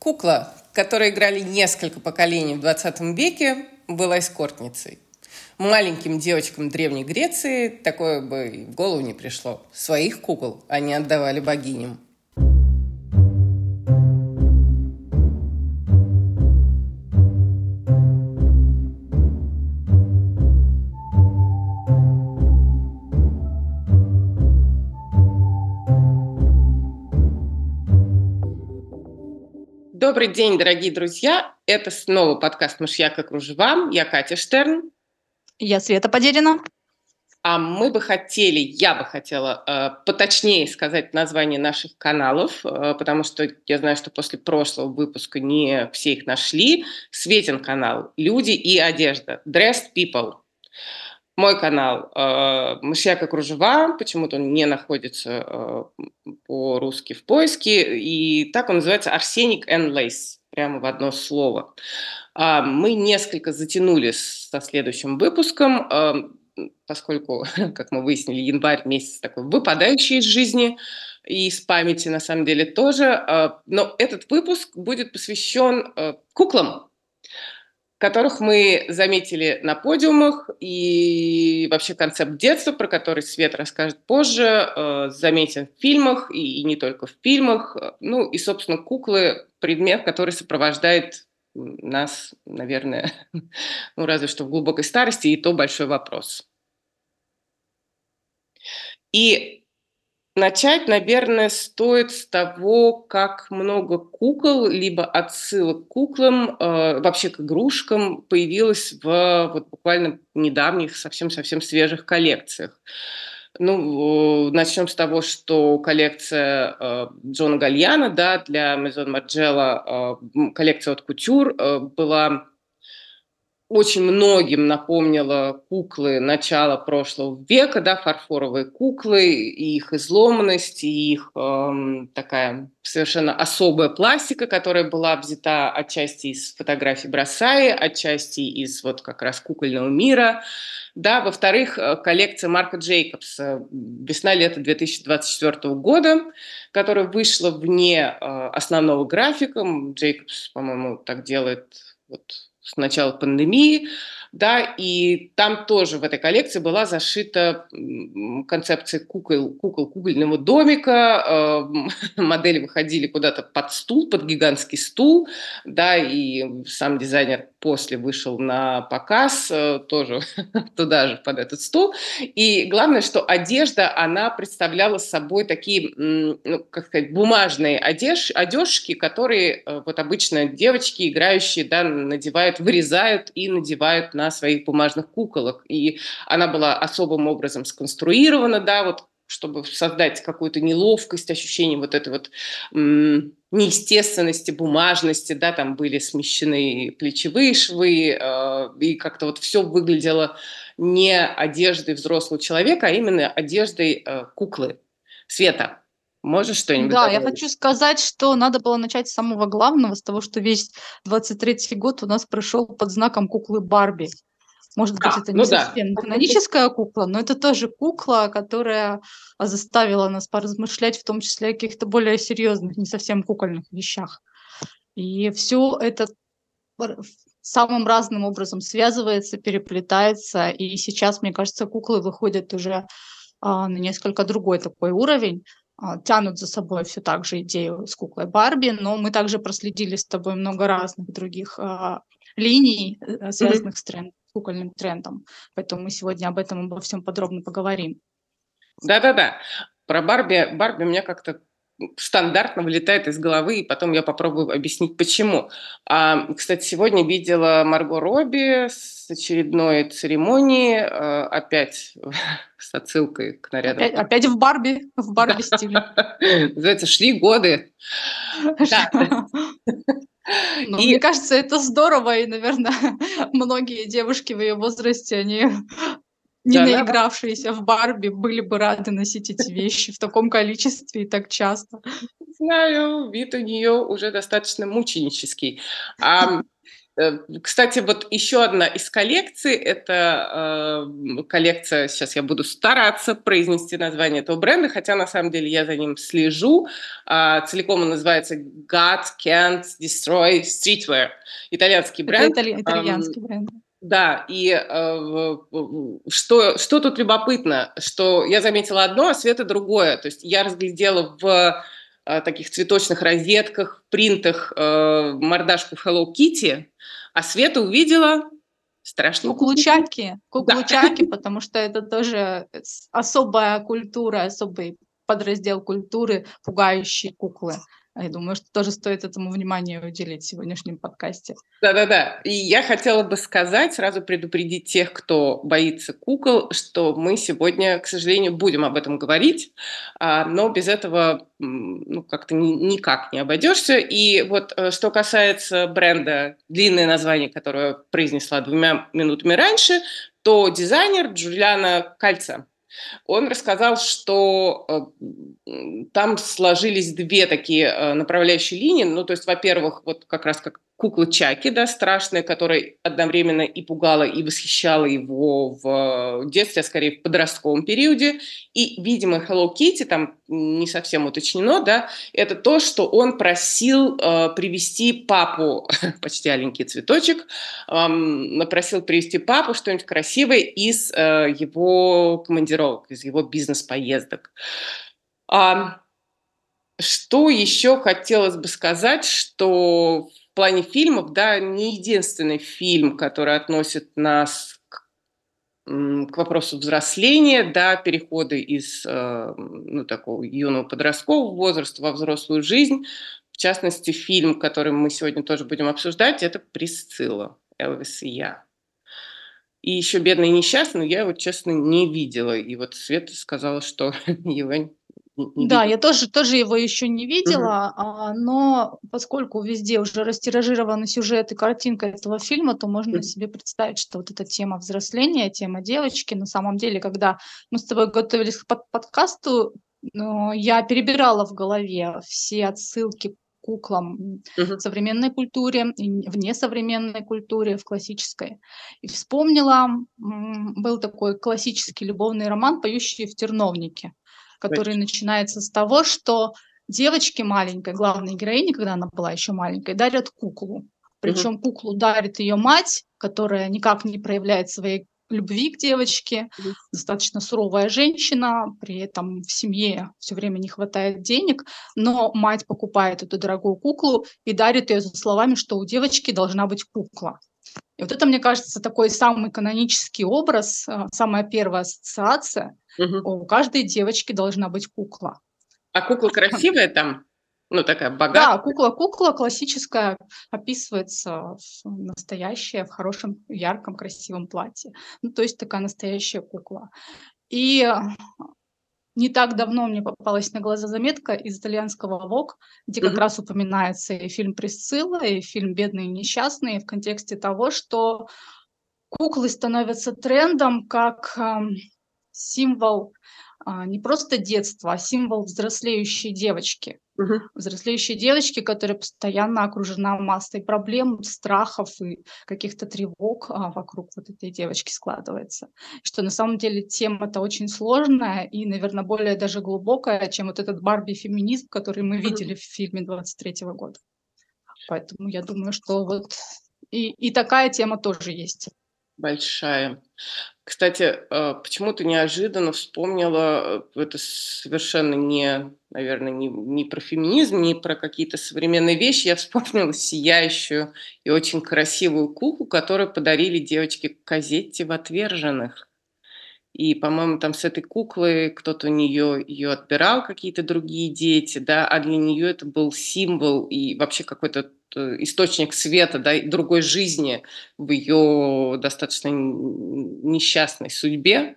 Кукла, которой играли несколько поколений в 20 веке, была эскортницей. Маленьким девочкам Древней Греции такое бы в голову не пришло. Своих кукол они отдавали богиням. Добрый день, дорогие друзья. Это снова подкаст «Мышьяк и кружева». Я Катя Штерн. Я Света Подерина. А мы бы хотели, я бы хотела э, поточнее сказать название наших каналов, э, потому что я знаю, что после прошлого выпуска не все их нашли. Светин канал «Люди и одежда» Dressed People. Мой канал э, «Мышьяк и кружева», почему-то он не находится э, по-русски в поиске, и так он называется «Арсеник and Lace», прямо в одно слово. Э, мы несколько затянули со следующим выпуском, э, поскольку, как мы выяснили, январь месяц такой выпадающий из жизни и из памяти на самом деле тоже, э, но этот выпуск будет посвящен э, куклам, которых мы заметили на подиумах, и вообще концепт детства, про который Свет расскажет позже, э, заметен в фильмах, и, не только в фильмах. Ну и, собственно, куклы – предмет, который сопровождает нас, наверное, ну разве что в глубокой старости, и то большой вопрос. И Начать, наверное, стоит с того, как много кукол, либо отсылок к куклам, э, вообще к игрушкам появилось в вот буквально недавних, совсем-совсем свежих коллекциях. Ну, начнем с того, что коллекция э, Джона Гальяна, да, для Maison Margiela, э, коллекция от Кутюр э, была очень многим напомнила куклы начала прошлого века, да, фарфоровые куклы, и их изломанность, и их эм, такая совершенно особая пластика, которая была взята отчасти из фотографий Бросаи, отчасти из вот как раз кукольного мира. Да, во-вторых, э, коллекция Марка Джейкобса весна-лето 2024 года, которая вышла вне э, основного графика. Джейкобс, по-моему, так делает вот с начала пандемии, да, и там тоже в этой коллекции была зашита концепция кукол, кукол кукольного домика, э, модели выходили куда-то под стул, под гигантский стул, да, и сам дизайнер после вышел на показ, э, тоже туда же под этот стул, и главное, что одежда, она представляла собой такие, ну, как сказать, бумажные одеж, одежки, которые э, вот обычно девочки, играющие, да, надевают, вырезают и надевают на своих бумажных куколок. И она была особым образом сконструирована, да, вот чтобы создать какую-то неловкость, ощущение вот этой вот м- неестественности, бумажности, да, там были смещены плечевые швы, э, и как-то вот все выглядело не одеждой взрослого человека, а именно одеждой э, куклы. Света, Можешь что-нибудь Да, я хочу сказать, что надо было начать с самого главного, с того, что весь 23-й год у нас прошел под знаком куклы Барби. Может быть, Да, это не ну да. совсем каноническая кукла, но это тоже кукла, которая заставила нас поразмышлять, в том числе о каких-то более серьезных, не совсем кукольных вещах. И все это самым разным образом связывается, переплетается. И сейчас, мне кажется, куклы выходят уже а, на несколько другой такой уровень. А, тянут за собой все так же идею с куклой Барби, но мы также проследили с тобой много разных других а, линий, э, связанных с, тренд, кукольным трендом. Поэтому мы сегодня об этом обо всем подробно поговорим. Да-да-да. Про Барби, Барби мне как-то стандартно вылетает из головы, и потом я попробую объяснить, почему. А, кстати, сегодня видела Марго Робби с очередной церемонии, а, опять с отсылкой к нарядам. Опять, опять в Барби, в Барби стиле. Называется «Шли годы». Ну, и... Мне кажется, это здорово, и, наверное, многие девушки в ее возрасте, они не да, наигравшиеся в Барби были бы рады носить эти вещи в таком количестве и так часто. Знаю, вид у нее уже достаточно мученический. А, кстати, вот еще одна из коллекций, это э, коллекция, сейчас я буду стараться произнести название этого бренда, хотя на самом деле я за ним слежу. Э, целиком он называется God Can't Destroy Streetwear. Итальянский бренд. Это итали- итальянский бренд. Да, и э, что, что тут любопытно, что я заметила одно, а Света другое. То есть я разглядела в э, таких цветочных розетках, принтах э, мордашку Hello Kitty, а Света увидела страшную Куклучаки, куклучаки, да. потому что это тоже особая культура, особый подраздел культуры, пугающие куклы. Я думаю, что тоже стоит этому внимание уделить в сегодняшнем подкасте. Да-да-да. И я хотела бы сказать, сразу предупредить тех, кто боится кукол, что мы сегодня, к сожалению, будем об этом говорить, а, но без этого ну, как-то никак не обойдешься. И вот э, что касается бренда, длинное название, которое произнесла двумя минутами раньше, то дизайнер Джулиана Кальца – он рассказал, что э, там сложились две такие э, направляющие линии. Ну, то есть, во-первых, вот как раз как кукла Чаки, да, страшная, которая одновременно и пугала, и восхищала его в детстве, а скорее в подростковом периоде. И, видимо, Hello Kitty, там не совсем уточнено, да, это то, что он просил э, привести папу, почти аленький цветочек, э, просил привести папу что-нибудь красивое из э, его командировок, из его бизнес-поездок. А, что еще хотелось бы сказать, что плане фильмов, да, не единственный фильм, который относит нас к, к вопросу взросления, да, перехода из э, ну, такого юного подросткового возраста во взрослую жизнь. В частности, фильм, который мы сегодня тоже будем обсуждать, это «Присцилла» Элвис и я. И еще «Бедный и несчастный» я его, честно, не видела. И вот Света сказала, что его да, я тоже, тоже его еще не видела, а, но поскольку везде уже растиражированы сюжет и картинка этого фильма, то можно себе представить, что вот эта тема взросления, тема девочки, на самом деле, когда мы с тобой готовились к под подкасту, ну, я перебирала в голове все отсылки куклам в современной культуре, в несовременной культуре, в классической. И вспомнила, был такой классический любовный роман «Поющие в терновнике» который Точно. начинается с того, что девочке маленькой, главной героине, когда она была еще маленькой, дарят куклу. Причем угу. куклу дарит ее мать, которая никак не проявляет своей любви к девочке, угу. достаточно суровая женщина, при этом в семье все время не хватает денег, но мать покупает эту дорогую куклу и дарит ее за словами, что у девочки должна быть кукла. И вот это, мне кажется, такой самый канонический образ, а, самая первая ассоциация. Угу. У каждой девочки должна быть кукла. А кукла красивая там? Ну, такая богатая. Да, кукла-кукла классическая описывается настоящая, в хорошем, ярком, красивом платье. Ну, то есть такая настоящая кукла. И не так давно мне попалась на глаза заметка из итальянского ВОК, где как mm-hmm. раз упоминается и фильм «Присцилла», и фильм «Бедные и несчастные» в контексте того, что куклы становятся трендом как э, символ а, не просто детства, а символ взрослеющей девочки. Угу. Взрослеющей девочки, которая постоянно окружена массой проблем, страхов и каких-то тревог а, вокруг вот этой девочки складывается. Что на самом деле тема-то очень сложная и, наверное, более даже глубокая, чем вот этот Барби-феминизм, который мы видели в фильме 23 -го года. Поэтому я думаю, что вот и, и такая тема тоже есть. Большая. Кстати, э, почему-то неожиданно вспомнила, э, это совершенно не, наверное, не, не про феминизм, не про какие-то современные вещи. Я вспомнила сияющую и очень красивую куклу, которую подарили девочке Казетте в «Отверженных». И, по-моему, там с этой куклой кто-то у нее ее отбирал, какие-то другие дети, да, а для нее это был символ и вообще какой-то Э, источник света, да, другой жизни в ее достаточно несчастной судьбе.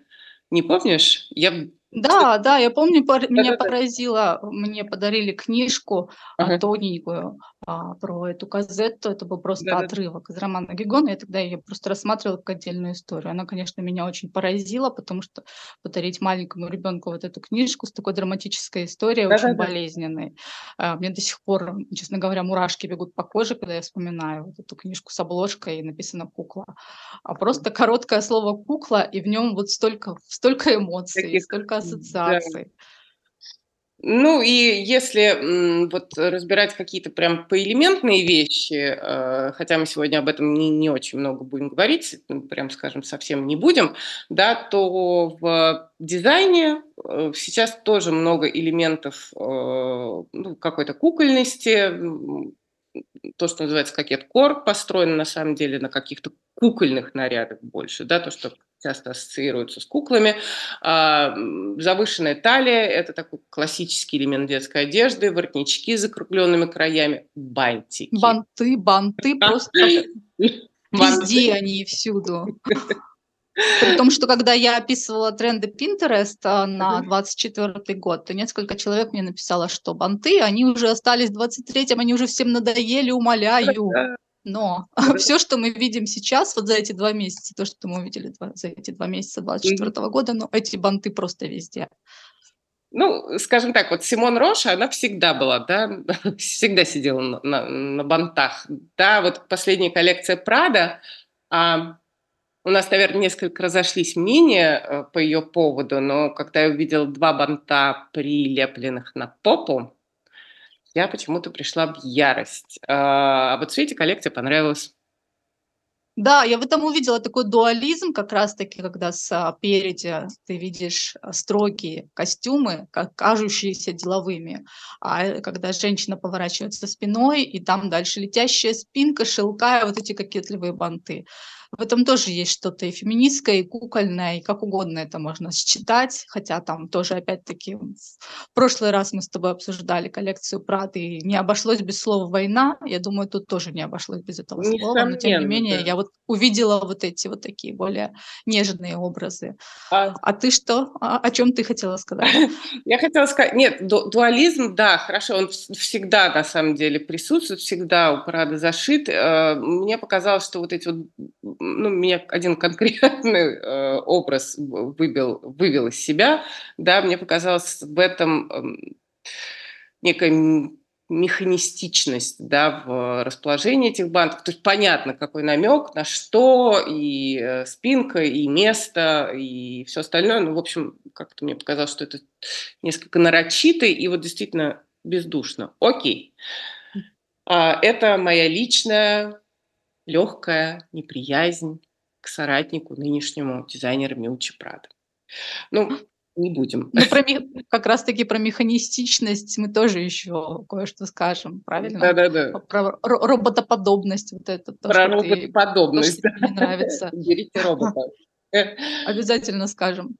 Не помнишь? Я да, да, я помню, пор- меня поразило, мне подарили книжку ага. тоненькую, а, про эту Казетту. Это был просто Да-да-да. отрывок из романа Гигона. Я тогда ее просто рассматривала как отдельную историю. Она, конечно, меня очень поразила, потому что подарить маленькому ребенку вот эту книжку с такой драматической историей, очень Да-да-да. болезненной. А, мне до сих пор, честно говоря, мурашки бегут по коже, когда я вспоминаю вот эту книжку с обложкой, и написано "кукла". А просто короткое слово "кукла", и в нем вот столько столько эмоций, Таких, столько да. Ну и если, вот разбирать какие-то прям поэлементные вещи, э, хотя мы сегодня об этом не не очень много будем говорить, ну, прям скажем, совсем не будем, да, то в дизайне, э, сейчас тоже много элементов, э, ну, какой-то кукольности, то, что называется кокет-кор, построено на самом деле на каких-то кукольных нарядах больше, да, то, что часто ассоциируется с куклами. А, завышенная талия- это такой классический элемент детской одежды, воротнички с закругленными краями, бантики. Банты, банты просто везде они и всюду. При том, что когда я описывала тренды Pinterest, а, на Мгм. 24 год, то несколько человек мне написало, что банты, они уже остались в 23, они уже всем надоели, умоляю. Но Да. всё, что мы видим сейчас, вот за эти 2 месяца, то, что мы увидели два за эти 2 месяца Мгм. 24 года, ну, эти банты просто везде. Ну, скажем так, вот Симон Рош, она всегда была, да, всегда сидела на на на бантах. Да, вот последняя коллекция Prada, а, у нас, наверно, несколько разошлись мнения, э, по ее поводу, но когда я увидела 2 банта, прилепленных на попу, я почему-то пришла в ярость. А, а вот Свете коллекция понравилась. Да, я в этом увидела такой дуализм как раз таки, когда спереди ты видишь, а, строгие костюмы, как кажущиеся деловыми, а, э, когда женщина поворачивается спиной, и там дальше летящая спинка, шелка и вот эти кокетливые банты. В этом тоже есть что-то и феминистское, и кукольное, и как угодно это можно считать. Хотя там тоже опять-таки в прошлый раз мы с тобой обсуждали коллекцию Prada, и не обошлось без слова "война". Я думаю, тут тоже не обошлось без этого слова, но тем не Несомненно, менее да. я вот увидела вот эти вот такие более нежные образы. А А ты что? А о чём ты хотела сказать? Я хотела сказать, нет, ду дуализм, да, хорошо, он вс всегда на самом деле присутствует, всегда у Prada зашит. Э, мне показалось, что вот эти вот, ну, меня один конкретный, э, образ выбил вывел из себя. Да, мне показалось в этом, эм, некая механистичность, да, в расположении этих бантов. То есть понятно, какой намек, на что, и, э, спинка, и место, и всё остальное. Ну, в общем, как-то мне показалось, что это несколько нарочито и вот действительно бездушно. Окей. А, это моя личная легкая неприязнь к соратнику нынешнему дизайнера Miuccia Prada. Ну, не будем. Ну, про как раз таки про механистичность мы тоже еще кое-что скажем, правильно? Да-да-да. П про ро роботоподобность, вот это то, Про что ты то, что роботоподобность, да. тебе не нравится. Берите робота. Обязательно скажем.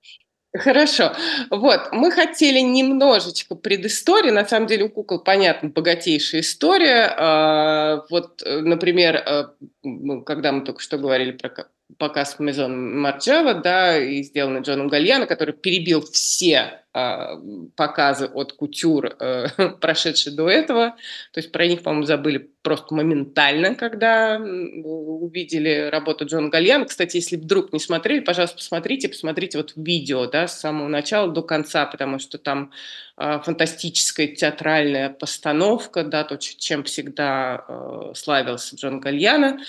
Хорошо. Вот, мы хотели немножечко предыстории. На самом деле у кукол, понятно, богатейшая история. А, вот, э, например, э, когда мы только что говорили про показ Maison Margiela, да, и сделанный Джоном Гальяно, который перебил все, м, показы от кутюр, э, прошедшие до этого. То есть про них, по-моему, забыли просто моментально, когда, увидели работу Джона Гальяно. Кстати, если вдруг не смотрели, пожалуйста, посмотрите. Посмотрите вот видео, да, с самого начала до конца, потому что там, фантастическая театральная постановка, да, то, чем всегда, э, славился Джон Гальяно.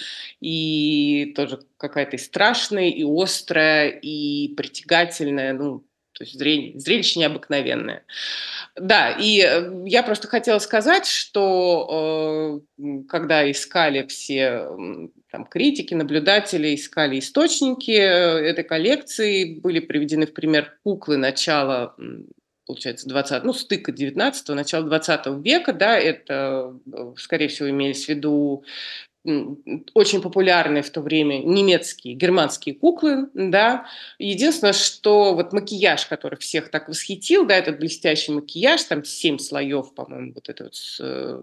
И тоже какая-то и страшная, и острая, и притягательная, ну, то есть зрень зрелище необыкновенное. Да, и, э, я просто хотела сказать, что, э, когда искали все, там критики, наблюдатели, искали источники, э, этой коллекции, были приведены в пример куклы начала, получается, двадцат ну, стыка 19, начала 20 века, да. Это, э, скорее всего, имелись в виду, очень популярные в то время немецкие, германские куклы, да. Единственное, что вот макияж, который всех так восхитил, да, этот блестящий макияж, там 7 слоев, по-моему, вот этой вот с э,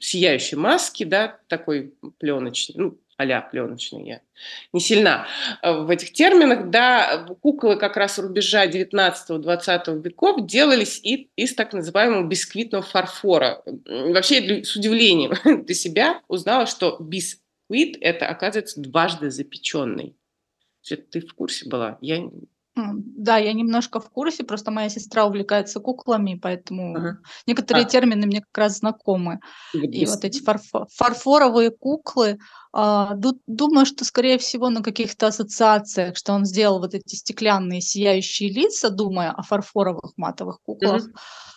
сияющей маски, да, такой пленочной, ну, а-ля пленочный, я не сильна э, в этих терминах, да, куклы как раз рубежа 19-20 веков делались и, из так называемого бисквитного фарфора. Вообще, с удивлением для себя узнала, что бисквит – это, оказывается, дважды запеченный. Ты в курсе была? Я да, я немножко в курсе, просто моя сестра увлекается куклами, поэтому Ага. некоторые А. термины мне как раз знакомы. И вот эти фарфо фарфоровые куклы, а, ду думаю, что, скорее всего, на каких-то ассоциациях, что он сделал вот эти стеклянные сияющие лица, думая о фарфоровых матовых куклах. Мгм.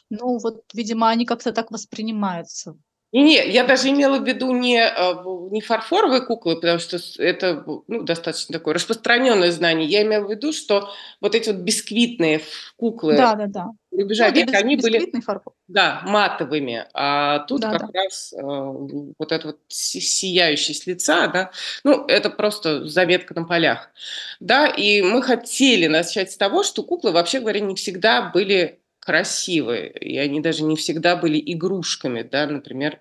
Ну вот, видимо, они как-то так воспринимаются. Не я даже имела в виду не, в не фарфоровые куклы, потому что это, ну, достаточно такое распространенное знание. Я имела в виду, что вот эти вот бисквитные куклы Да-да-да. Ну, рубежа это века, они были, фарфор. да, матовыми, а тут как Да-да. раз, э, вот это вот си сияющий с лица, да, ну, это просто заметка на полях. Да, и мы хотели начать с того, что куклы, вообще говоря, не всегда были красивые, и они даже не всегда были игрушками, да, например,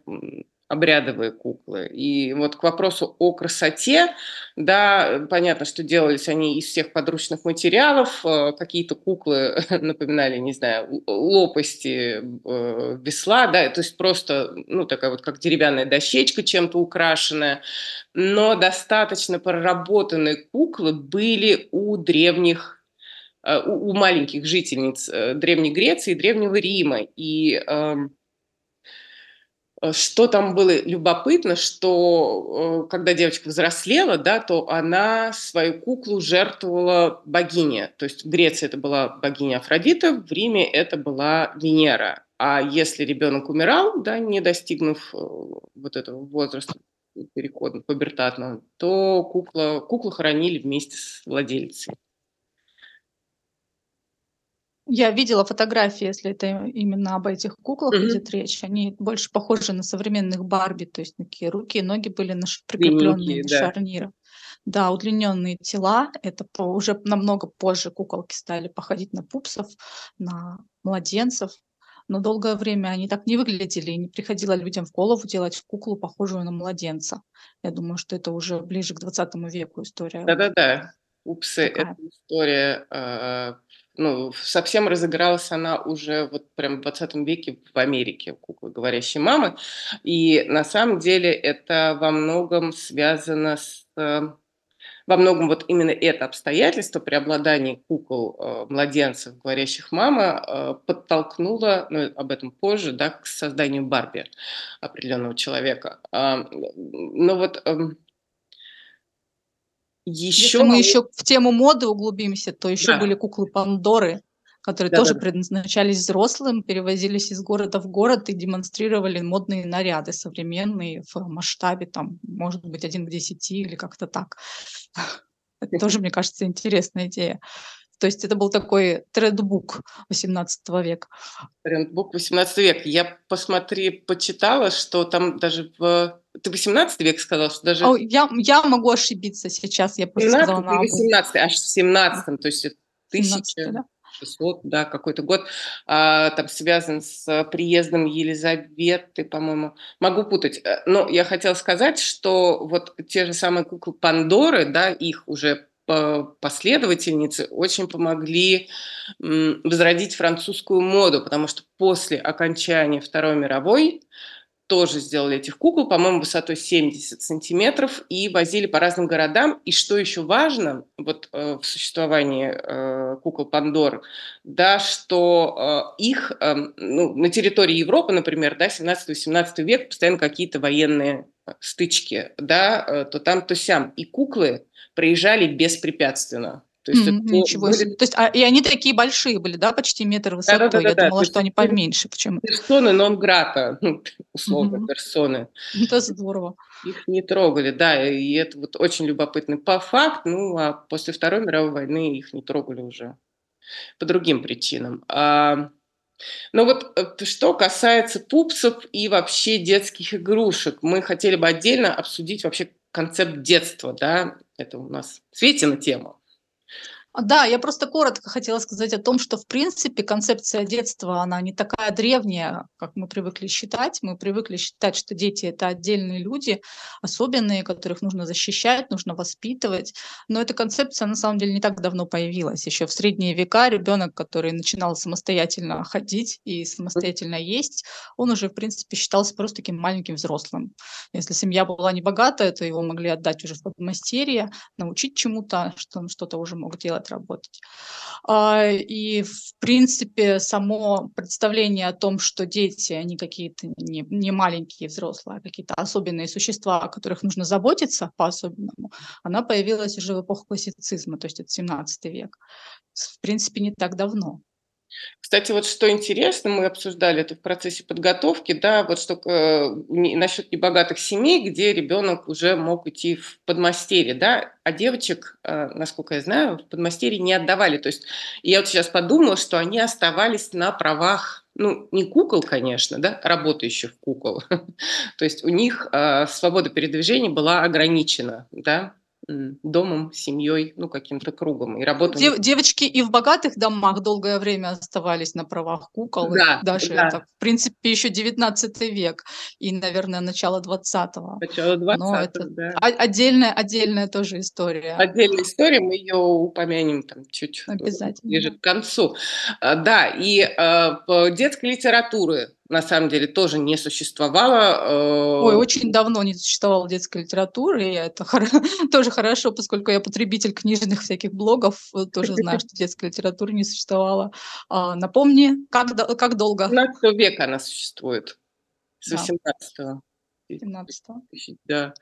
обрядовые куклы. И вот к вопросу о красоте, да, понятно, что делались они из всех подручных материалов, э, какие-то куклы напоминали, не знаю, лопасти, э, весла, да, то есть просто, ну, такая вот как деревянная дощечка, чем-то украшенная. Но достаточно проработанные куклы были у древних э, у, у маленьких жительниц э, Древней Греции Древнего Рима. И эм, э, что там было любопытно, что э, когда девочка взрослела, да, то она свою куклу жертвовала богине. То есть в Греции это была богиня Афродита, в Риме это была Венера. А если ребенок умирал, да, не достигнув э, вот этого возраста перехода пубертатного, то кукла, куклу хоронили вместе с владельцей. Я видела фотографии, если это именно об этих куклах Мгм. идет речь. Они больше похожи на современных Барби, то есть такие руки и ноги были на ш прикрепленные на да. шарнирах. Да, удлиненные тела. Это по уже намного позже куколки стали походить на пупсов, на младенцев. Но долгое время они так не выглядели, и не приходило людям в голову делать куклу, похожую на младенца. Я думаю, что это уже ближе к 20 веку история Да-да-да. Пупсы- это история, а, ну, совсем разыгралась она уже вот прям в 20 веке в Америке, куклы "Говорящие мамы". И на самом деле это во многом связано с э, во многом вот именно это обстоятельство, преобладание кукол, э, младенцев, говорящих мама, э, подтолкнуло, ну, об этом позже, да, к созданию Барби определенного человека. М, но вот, эм Если еще мы еще в тему моды углубимся, то еще Да. были куклы Пандоры, которые тоже Да-да-да. предназначались взрослым, перевозились из города в город и демонстрировали модные наряды современные в масштабе, там, может быть, 1 к 10 или как-то так. Это тоже, мне кажется, интересная идея. То есть это был такой трендбук XVIII века. Трендбук 18 век. Я посмотри почитала, что там даже в ты 18 век сказала, что даже Ой, я я могу ошибиться сейчас, я просто сказала 17 или наобум. 18, аж в 17, то есть это 17, да? 1600, да, какой-то год, а, там связан с приездом Елизаветы, по-моему. Могу путать. Э, но я хотела сказать, что вот те же самые куклы Пандоры, да, их уже последовательницы очень помогли, возродить французскую моду, потому что после окончания Второй мировой тоже сделали этих кукол, по-моему, высотой 70 сантиметров, и возили по разным городам. И что еще важно вот, э, в существовании, э, кукол Пандор, да, что, э, их, эм, ну, на территории Европы, например, да, 17-18 век, постоянно какие-то военные, э, стычки, да, э, то там, то сям. И куклы проезжали беспрепятственно. То есть М, ничего были себе. То есть, а, и они такие большие были, да, почти метр высотой? Я Да-да-да-да-да. То думала, есть что они поменьше почему-то. персоны нон-грата, ну, условно, Мгм. персоны. Это здорово. Их не трогали, да, и это вот очень любопытный по факт. Ну, а после Второй мировой войны их не трогали уже по другим причинам. А, но вот, э, что касается пупсов и вообще детских игрушек, мы хотели бы отдельно обсудить вообще концепт детства, да. Это у нас Светина тема. А, да, я просто коротко хотела сказать о том, что, в принципе, концепция детства, она не такая древняя, как мы привыкли считать. Мы привыкли считать, что дети- это отдельные люди, особенные, которых нужно защищать, нужно воспитывать. Но эта концепция, на самом деле, не так давно появилась. Еще в средние века ребенок, который начинал самостоятельно ходить и самостоятельно есть, он уже, в принципе, считался просто таким маленьким взрослым. Если семья была небогатая, то его могли отдать уже в подмастерье, научить чему-то, что он что-то уже мог делать отработать. А, и, в принципе, само представление о том, что дети, они какие-то не, не маленькие взрослые, а какие-то особенные существа, о которых нужно заботиться по-особенному, она появилась уже в эпоху классицизма, то есть это 17 век. В принципе, не так давно. Кстати, вот что интересно, мы обсуждали это в процессе подготовки, да, вот что э, насчет небогатых семей, где ребенок уже мог идти в подмастерье, да, а девочек, э, насколько я знаю, в подмастерье не отдавали. То есть я вот сейчас подумала, что они оставались на правах, ну, не кукол, конечно, да, работающих кукол. То есть у них э, свобода передвижения была ограничена, да, домом, семьей, ну, каким-то кругом. И работа... Дев, девочки и в богатых домах долгое время оставались на правах кукол. Да, даже да. это, в принципе, еще 19 век и, наверное, начало 20-го. Начало 20 Но это да. отдельная, отдельная тоже история. Отдельная история, мы ее упомянем там чуть Обязательно. ближе к концу. А, да, и э, детской литературы на самом деле тоже не существовало. Ой, э, очень давно не существовало детской литературы, и это тоже хорошо, поскольку я потребитель книжных всяких блогов, э, тоже знаю, что детской литературы не существовало. А, напомни, как, как долго? 17 века она существует, с 18 17 Да.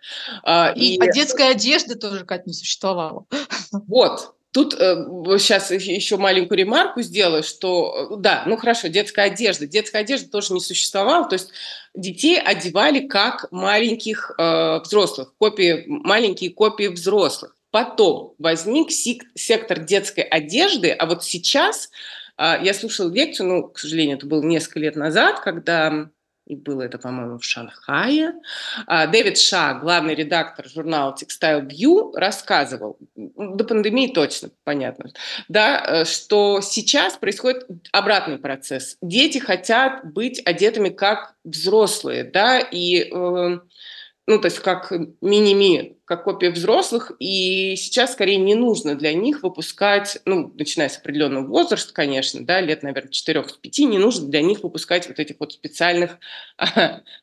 А, и. А детская одежда тоже, как не существовала. Вот, Тут э, сейчас еще маленькую ремарку сделаю, что э, да, ну хорошо, детская одежда. Детская одежда тоже не существовала, то есть детей одевали как маленьких э, взрослых, копии, маленькие копии взрослых. Потом возник сектор детской одежды, а вот сейчас э, я слушала лекцию, ну, к сожалению, это было несколько лет назад, когда и было это, по-моему, в Шанхае. А, Дэвид Ша, главный редактор журнала Textile View, рассказывал, до пандемии точно, понятно, да, э, что сейчас происходит обратный процесс. Дети хотят быть одетыми как взрослые, да, и э, ну, то есть как мини-ми, как копия взрослых, и сейчас скорее не нужно для них выпускать, ну, начиная с определенного возраста, конечно, да, лет, наверное, 4-5, не нужно для них выпускать вот этих вот специальных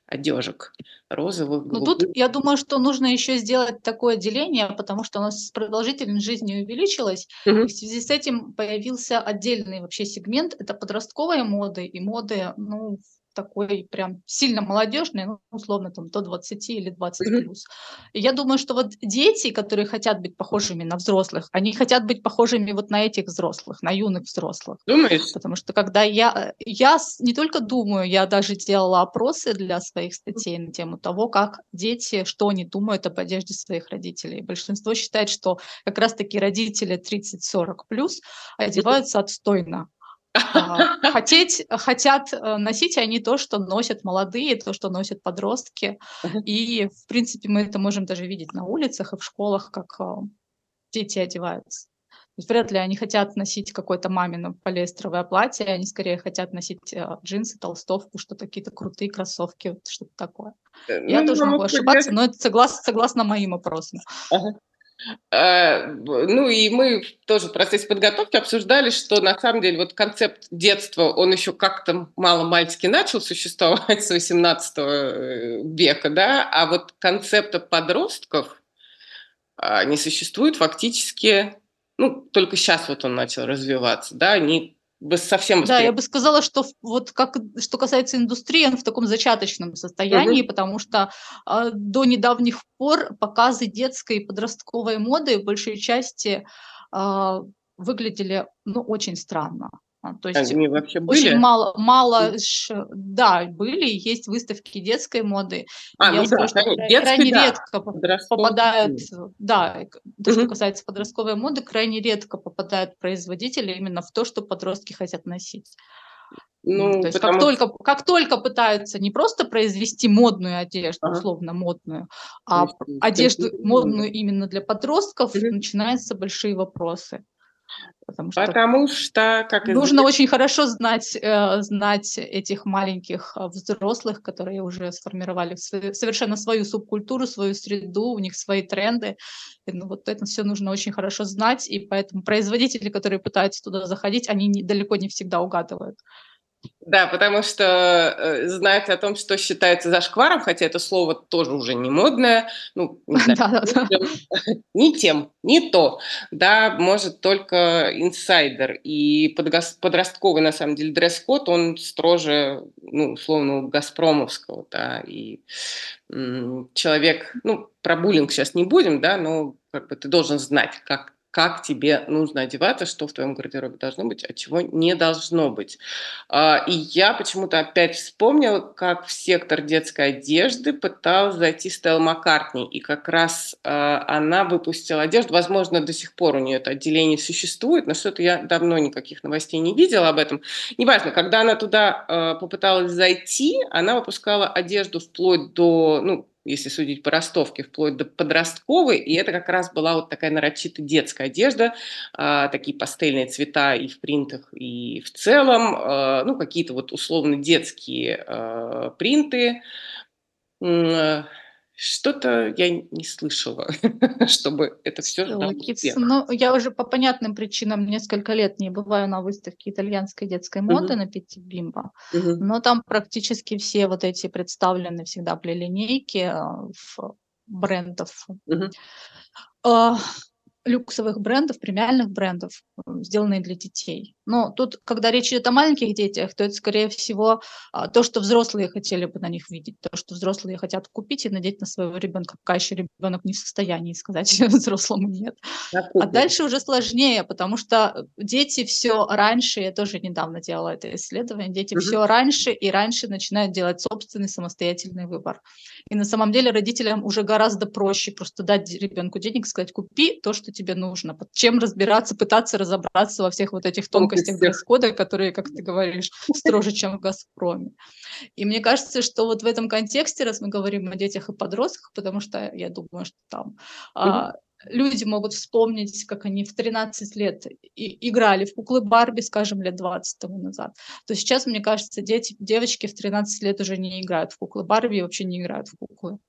одежек розовых, Ну, тут я думаю, что нужно еще сделать такое деление, потому что у нас продолжительность жизни увеличилась, и в связи с этим появился отдельный вообще сегмент, это подростковые моды и моды, ну, такой прям сильно молодежный, ну, условно, там, до 20 или 20 плюс. И я думаю, что вот дети, которые хотят быть похожими на взрослых, они хотят быть похожими вот на этих взрослых, на юных взрослых. Думаешь? Потому что когда я, я не только думаю, я даже делала опросы для своих статей на тему того, как дети, что они думают об одежде своих родителей. Большинство считает, что как раз-таки родители 30-40 плюс одеваются отстойно. А, хотеть, хотят э, носить они то, что носят молодые, то, что носят подростки. И, в принципе, мы это можем даже видеть на улицах и в школах, как э, дети одеваются. То есть вряд ли они хотят носить какое-то мамино полиэстеровое платье, они скорее хотят носить э, джинсы, толстовку, что-то какие-то крутые кроссовки, что-то такое. Я ну, тоже могу ошибаться, но это согласно, согласно моим опросам. Ага. Э, ну и мы тоже в процессе подготовки обсуждали, что на самом деле вот концепт детства, он еще как-то мало-мальски начал существовать с 18 э, века, да, а вот концепта подростков а, не существует фактически, ну, только сейчас вот он начал развиваться, да, они совсем Да, я бы сказала, что вот как что касается индустрии, он в таком зачаточном состоянии, угу. потому что э, до недавних пор показы детской и подростковой моды в большей части э, выглядели ну, очень странно. А, то есть Они вообще были? очень мало, мало, да, были, есть выставки детской моды. А, я ну да, что детской, крайне да. редко попадают, да, то, что касается подростковой моды, крайне редко попадают производители именно в то, что подростки хотят носить. Ну, то есть как, только, как только пытаются не просто произвести модную одежду, ага. условно модную, а одежду модную именно для подростков, угу. начинаются большие вопросы. Потому что Потому что, как нужно известно очень хорошо знать, э, знать этих маленьких, а, взрослых, которые уже сформировали совершенно свою субкультуру, свою среду, у них свои тренды. И, ну, вот это всё нужно очень хорошо знать, и поэтому производители, которые пытаются туда заходить, они не далеко не всегда угадывают. Да, потому что, э, знать о том, что считается зашкваром, хотя это слово тоже уже не модное, ну, не знаю, не тем, не то, да, может только инсайдер. И подростковый, на самом деле, дресс-код, он строже, ну, условно, газпромовского, да. И, человек, ну, про буллинг щас не будем, да, но как бы ты должен знать, как как тебе нужно одеваться, что в твоем гардеробе должно быть, а чего не должно быть. А, и я почему-то опять вспомнила, как в сектор детской одежды пыталась зайти Стелла Маккартни. И как раз, а, она выпустила одежду, возможно, до сих пор у неё это отделение существует, но что-то я давно никаких новостей не видела об этом. Неважно, когда она туда, а, попыталась зайти, она выпускала одежду вплоть до, ну, если судить по ростовке, вплоть до подростковой. И это как раз была вот такая нарочито детская одежда, а, такие пастельные цвета и в принтах, и в целом, а, ну, какие-то вот условно детские, а, принты. Что-то я не слышала, чтобы это успех. Ну, я уже по понятным причинам несколько лет не бываю на выставке итальянской детской моды на Bimbo, Мгм. но там практически все вот эти представлены всегда были линейки, в брендов. Люксовых брендов, премиальных брендов, сделанные для детей. Но тут, когда речь идет о маленьких детях, то это, скорее всего, а, то, что взрослые хотели бы на них видеть, то, что взрослые хотят купить и надеть на своего ребенка, пока еще ребенок не в состоянии сказать взрослому "нет". А дальше уже сложнее, потому что дети всё раньше, я тоже недавно делала это исследование, дети Мгм. всё раньше и раньше начинают делать собственный самостоятельный выбор. И на самом деле родителям уже гораздо проще просто дать ребенку денег и сказать: "Купи то, что тебе нужно", чем разбираться, пытаться разобраться во всех вот этих В тонкостях дресс-кода, которые, как ты говоришь, строже, чем в "Газпроме". И мне кажется, что вот в этом контексте, раз мы говорим о детях и подростках, потому что я думаю, что там, а, люди могут вспомнить, как они в 13 лет и играли в куклы Барби, скажем, лет 20 тому назад, то сейчас, мне кажется, дети девочки в 13 лет уже не играют в куклы Барби и вообще не играют в куклы.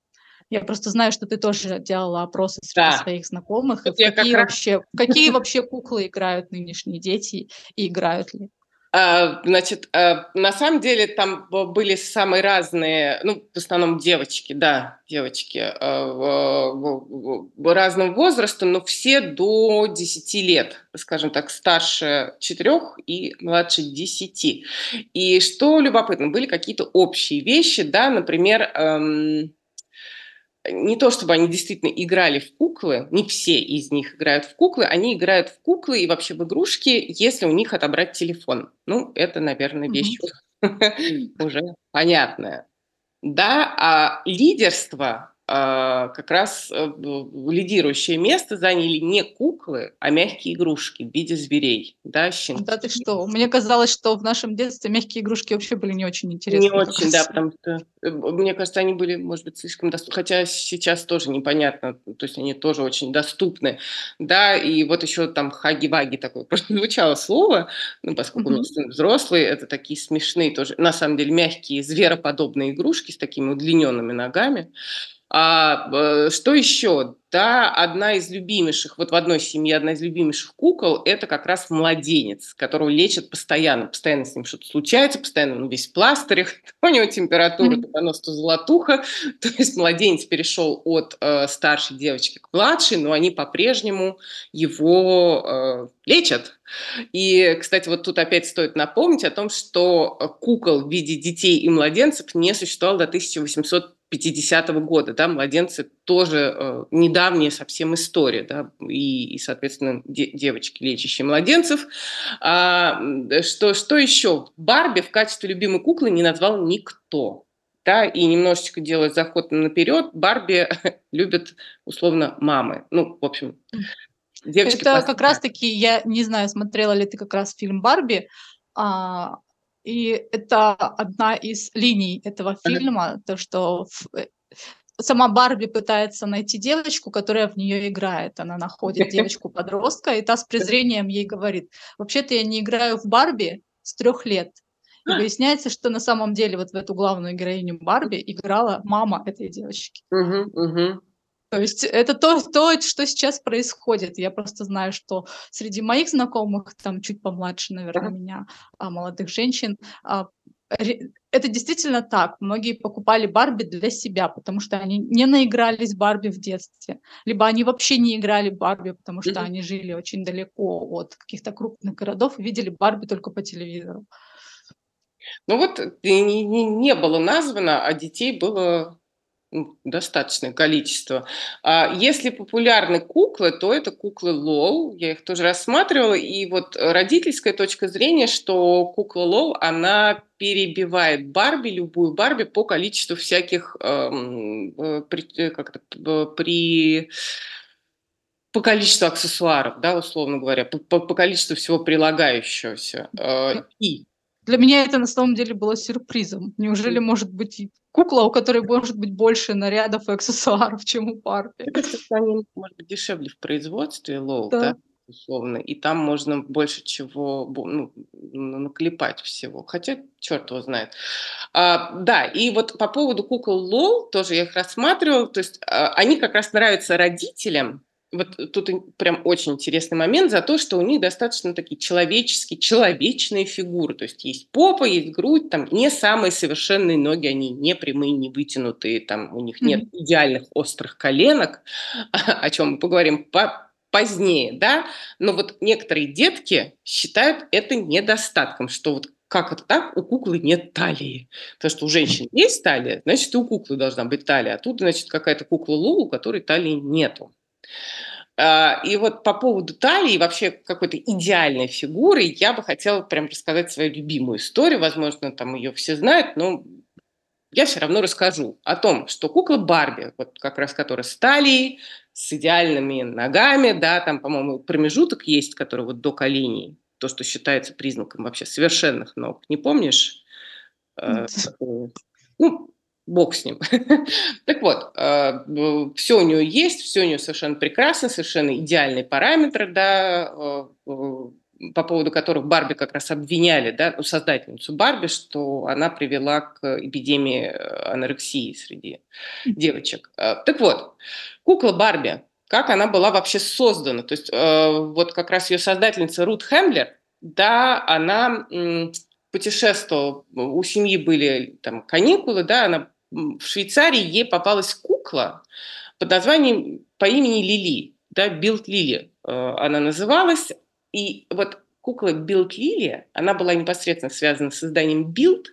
Я просто знаю, что ты тоже делала опросы среди Да. своих знакомых, и Вот как какие раз вообще в какие вообще куклы играют нынешние дети и играют ли? А, значит, а, на самом деле там были самые разные, ну, в основном девочки, да, девочки, а, в в в разного возраста, но все до 10 лет, скажем так, старше 4 и младше 10. И что любопытно, были какие-то общие вещи, да, например, ам не то чтобы они действительно играли в куклы, не все из них играют в куклы, они играют в куклы и вообще в игрушки, если у них отобрать телефон. Ну, это, наверно, Мгм. вещь уже понятная. Да, а лидерство, как раз, э, лидирующее место заняли не куклы, а мягкие игрушки в виде зверей, да, Да ты щенки. что? Мне казалось, что в нашем детстве мягкие игрушки вообще были не очень Не интересны как очень, да, потому что, э, мне кажется, они были, может быть, слишком досту хотя сейчас тоже непонятно, то есть они тоже очень доступны. Да, и вот еще там хаги-ваги такое прозвучало слово, ну, поскольку у меня Мгм. сын взрослый, это такие смешные тоже, на самом деле, мягкие звероподобные игрушки с такими удлиненными ногами. А, б что еще? Да, одна из любимейших, вот в одной семье одна из любимейших кукол- это как раз младенец, которого лечат постоянно. Постоянно с ним что-то случается, постоянно он весь в пластырях, у него температура, то Мгм. понос, то золотуха. То есть младенец перешел от, э, старшей девочки к младшей, но они по-прежнему его, э, лечат. И, кстати, вот тут опять стоит напомнить о том, что, э, кукол в виде детей и младенцев не существовало до 1850 года. Да, младенцы тоже, э, недавняя совсем история, да, и и, соответственно, де девочки, лечащие младенцев. А, что что еще? Барби в качестве любимой куклы не назвал никто. Да, и немножечко делая заход наперед, Барби любят условно мамы. Ну, в общем, девочки Это как постарше. раз таки, я не знаю, смотрела ли ты как раз фильм "Барби", а, и это одна из линий этого фильма, то, что э сама Барби пытается найти девочку, которая в нее играет. Она находит девочку-подростка, и та с презрением ей говорит: "Вообще-то я не играю в Барби с трех лет". И выясняется, что на самом деле вот в эту главную героиню Барби играла мама этой девочки. Мгм, мгм. То есть это то, то, что сейчас происходит. Я просто знаю, что среди моих знакомых, там чуть помладше, наверное, меня, а, молодых женщин, а, это действительно так. Многие покупали Барби для себя, потому что они не наигрались Барби в детстве, либо они вообще не играли Барби, потому что они жили очень далеко от каких-то крупных городов и видели Барби только по телевизору. Ну вот, э, не не не было названо, а детей было, достаточное количество. А если популярны куклы, то это куклы Лол. Я их тоже рассматривала. И вот, родительская точка зрения, что кукла Лол, она перебивает Барби, любую Барби по количеству всяких, ам, э, при э, при по количеству аксессуаров, да, условно говоря, по по по количеству всего прилагающегося. Э, Ну, и для меня это на самом деле было сюрпризом. Неужели может быть кукла, у которой может быть больше нарядов и аксессуаров, чем у что они, может быть, дешевле в производстве Лол, да, Да. условно, и там можно больше чего, ну, наклепать всего. Хотя черт его знает. А, да, и вот по поводу кукол Лол, тоже я их рассматривала. То есть, а, они как раз нравятся родителям. Вот тут прям очень интересный момент за то, что у них достаточно такие человеческие, человечные фигуры. То есть есть попа, есть грудь, там не самые совершенные ноги, они не прямые, не вытянутые, там у них нет Мгм. идеальных острых коленок, о чем мы поговорим по позднее, да. Но вот некоторые детки считают это недостатком, что вот как это так, у куклы нет талии? Потому что у женщин есть талия, значит, и у куклы должна быть талия. А тут, значит, какая-то кукла Лол, у которой талии нету. А, и вот по поводу талии вообще какой-то идеальной фигуры я бы хотела прям рассказать свою любимую историю. Возможно, там ее все знают, но я все равно расскажу о том, что кукла Барби, вот как раз которая с талией, с идеальными ногами, да, там, по-моему, промежуток есть, который вот до коленей, то, что считается признаком вообще совершенных ног. Не помнишь? Э, ну, бог с ним. Так вот, все у нее есть, все у нее совершенно прекрасно, совершенно идеальные параметры, да, э, э, по поводу которых Барби как раз обвиняли, да, ну, создательницу Барби, что она привела к эпидемии э, анорексии среди девочек. Э, Так вот, кукла Барби, как она была вообще создана? То есть э, вот как раз ее создательница Рут Хэндлер, да, она путешествовала, у семьи были там каникулы, да, она в Швейцарии ей попалась кукла под названием по имени Лили, да, Bild Lilli э, она называлась, и вот кукла Bild Lilli, она была непосредственно связана с изданием Bild,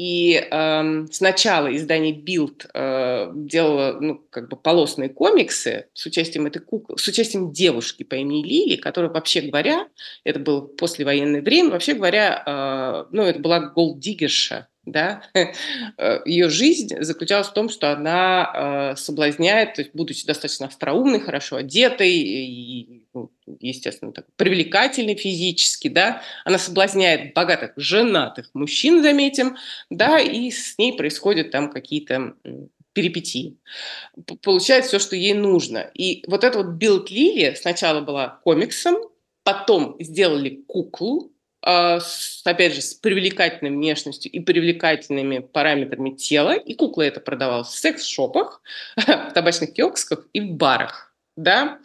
и эм, сначала издание Билд э, делало, ну, как бы полосные комиксы с участием этой куклы, с участием девушки по имени Лили, которая, вообще говоря, это было послевоенное время, вообще говоря, э, ну, это была голддиггерша, да, Э, ее жизнь заключалась в том, что она э, соблазняет, то есть, будучи достаточно остроумной, хорошо одетой и, ну, естественно, так, привлекательной физически, да, она соблазняет богатых женатых мужчин, заметим, да, и с ней происходят там какие-то перипетии. Получает все, что ей нужно. И вот эта вот Билд Лили сначала была комиксом, потом сделали куклу, с, опять же, с привлекательной внешностью и привлекательными параметрами тела. И кукла это продавалась в секс-шопах, в табачных киосках и в барах. Да?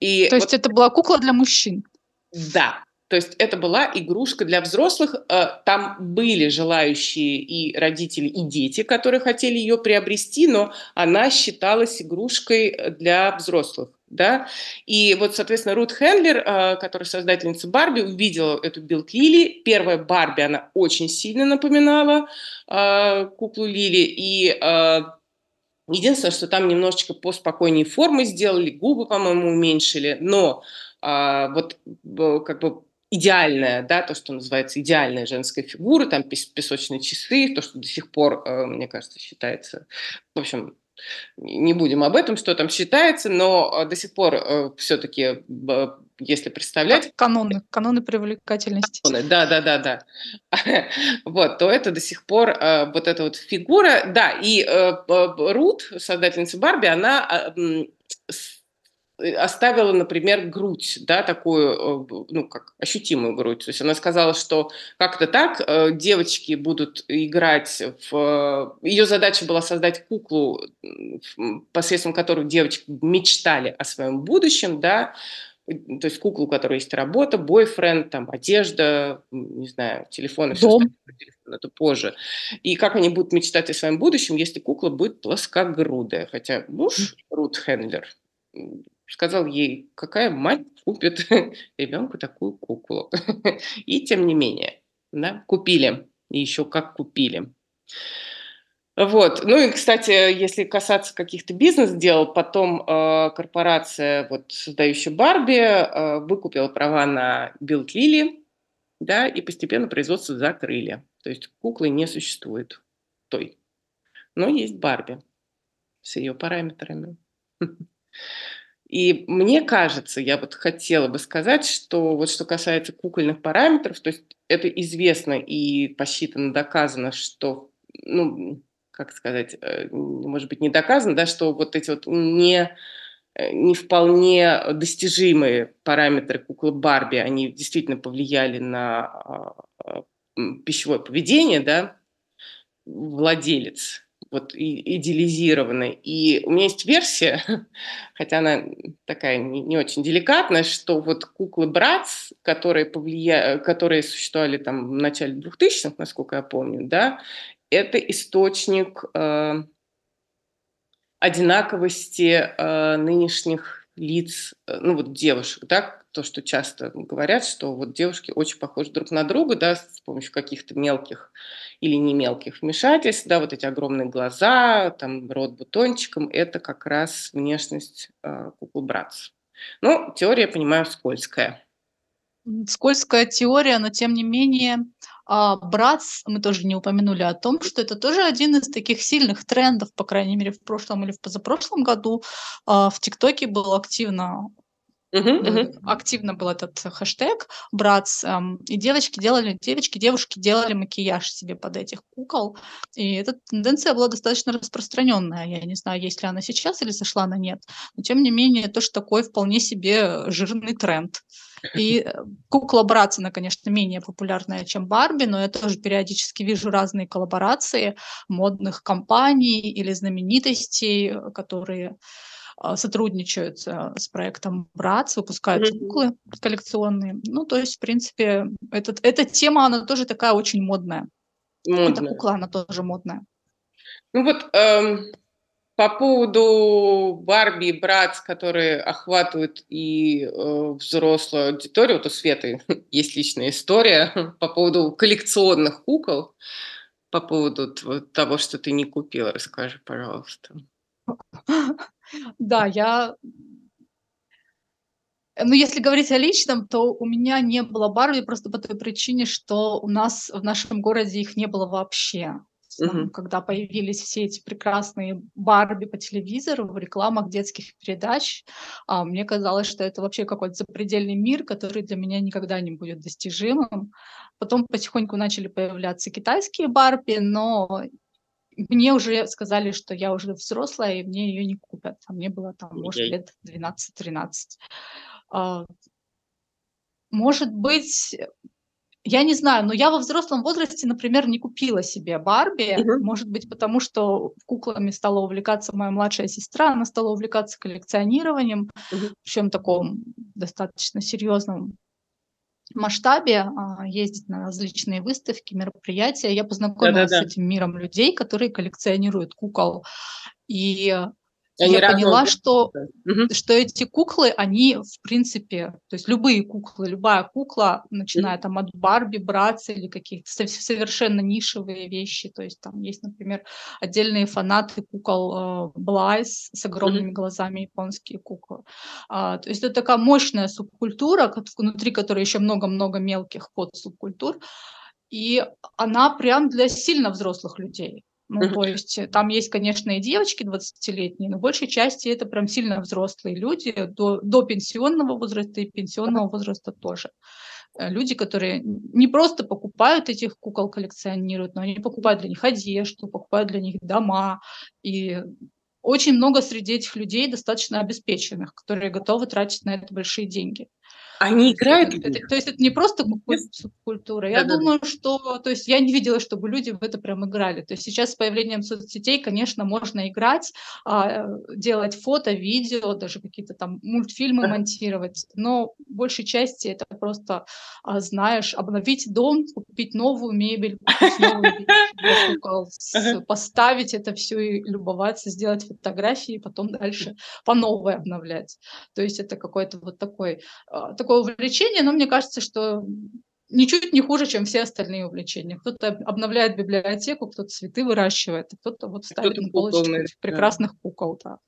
И То вот есть это была кукла для мужчин? да, то есть это была игрушка для взрослых. Э, Там были желающие и родители, и дети, которые хотели ее приобрести, но она считалась игрушкой э, для взрослых. Да? И вот, соответственно, Рут Хендлер, э, которая создательница Барби, увидела эту Билд Лили. Первая Барби, она очень сильно напоминала э, куклу Лили. И э, Единственное, что там немножечко поспокойнее формы сделали, губы, по-моему, уменьшили, но вот как бы идеальная, да, то, что называется идеальная женская фигура, там пес- песочные часы, то, что до сих пор, мне кажется, считается, в общем, Не будем об этом, что там считается, но до сих пор все-таки, если представлять... Каноны, каноны привлекательности. Да, да, да, да. Вот, то это до сих пор вот эта вот фигура, да, и Рут, создательница Барби, она Э, оставила, например, грудь, да, такую, э, ну, как ощутимую грудь. То есть она сказала, что как-то так э, девочки будут играть в... Ее задача была создать куклу, посредством которой девочки мечтали о своем будущем, да, то есть куклу, у которой есть работа, бойфренд, там, одежда, не знаю, телефон все это позже. И как они будут мечтать о своем будущем, если кукла будет плоскогрудая. Хотя муж Рут Хендлер сказал ей, какая мать купит ребенку такую куклу. И тем не менее, да, купили. И еще как купили. Вот. Ну и, кстати, если касаться каких-то бизнес-дел, потом э, корпорация, вот, создающая Барби, э, выкупила права на Билд Лили, да, и постепенно производство закрыли. То есть куклы не существует той. Но есть Барби с ее параметрами. И мне кажется, я вот хотела бы сказать, что вот что касается кукольных параметров, то есть это известно и посчитано, доказано, что, ну, как сказать, э, может быть, не доказано, да, что вот эти вот не, э, не вполне достижимые параметры куклы Барби, они действительно повлияли на а, а, пищевое поведение, да, владелец вот идеализированной. И у меня есть версия, хотя она такая не, не очень деликатная, что вот куклы Братс, которые, повлия... которые существовали там в начале 2000-х, насколько я помню, да, это источник э, одинаковости э, нынешних лиц, э, ну вот девушек, да, то, что часто говорят, что вот девушки очень похожи друг на друга, да, с помощью каких-то мелких или не мелких вмешательств, да, вот эти огромные глаза, там рот бутончиком, это как раз внешность э, куклы Братс. Ну, теория, понимаю, скользкая. Скользкая теория, но тем не менее, а, Братс, мы тоже не упомянули о том, что это тоже один из таких сильных трендов, по крайней мере, в прошлом или в позапрошлом году. А, в ТикТоке был активно Мгм, мгм. активно был этот хэштег "братс", эм, и девочки делали девочки, девушки делали макияж себе под этих кукол. И эта тенденция была достаточно распространенная. Я не знаю, есть ли она сейчас или сошла на нет, но тем не менее тоже такой вполне себе жирный тренд. И, э, кукла Братс, она, конечно, менее популярная, чем Барби, но я тоже периодически вижу разные коллаборации модных компаний или знаменитостей, э, которые сотрудничают а, с проектом Братс, выпускают mm-hmm. куклы коллекционные. Ну, то есть, в принципе, этот, эта тема, она тоже такая очень модная. Модная. Эта кукла, она тоже модная. Ну вот, эм, по поводу Барби и Братс, которые охватывают и э, взрослую аудиторию, вот у Светы есть личная история по поводу коллекционных кукол, по поводу того, что ты не купила. Расскажи, пожалуйста. Да, я ну, если говорить о личном, то у меня не было Барби просто по той причине, что у нас в нашем городе их не было вообще. Мгм. Когда появились все эти прекрасные Барби по телевизору, в рекламах детских передач, а, мне казалось, что это вообще какой-то запредельный мир, который для меня никогда не будет достижимым. Потом потихоньку начали появляться китайские Барби, но мне уже сказали, что я уже взрослая, и мне ее не купят. А мне было там, может, лет 12-13. А, может быть, я не знаю, но я во взрослом возрасте, например, не купила себе Барби. Мгм. Может быть, потому что куклами стала увлекаться моя младшая сестра, она стала увлекаться коллекционированием, Мгм. причем таком достаточно серьезном масштабе, а, ездить на различные выставки, мероприятия. Я познакомилась с этим миром людей, которые коллекционируют кукол. И они я поняла, что, Мгм. что эти куклы, они, в принципе, то есть любые куклы, любая кукла, начиная там от Барби, Братца или каких-то совершенно нишевые вещи, то есть там есть, например, отдельные фанаты кукол э, Блайс с огромными глазами, японские куклы. А, то есть это такая мощная субкультура, внутри которой еще много-много мелких подсубкультур, и она прям для сильно взрослых людей. Ну, то есть, э, там есть, конечно, и девочки двадцатилетние, но в большей части это прям сильно взрослые люди до до пенсионного возраста и пенсионного возраста тоже. Э, люди, которые не просто покупают этих кукол, коллекционируют, но они покупают для них одежду, покупают для них дома. И очень много среди этих людей достаточно обеспеченных, которые готовы тратить на это большие деньги. Они это играют это то есть это не просто субкультура. Я Да-да-да. думаю, что то есть я не видела, чтобы люди в это прям играли. То есть сейчас с появлением соцсетей, конечно, можно играть, а, э, делать фото, видео, даже какие-то там мультфильмы Ага. монтировать, но в большей части это просто, а, знаешь, обновить дом, купить новую мебель, купить поставить это всё и любоваться, сделать фотографии, и потом дальше по новой обновлять. То есть это какой-то вот такой, а, такое увлечение, но мне кажется, что, ничуть не хуже, чем все остальные увлечения. Кто-то об обновляет библиотеку, кто-то цветы выращивает, а кто-то вот ставит кто-то на кукол этих прекрасных кукол, да.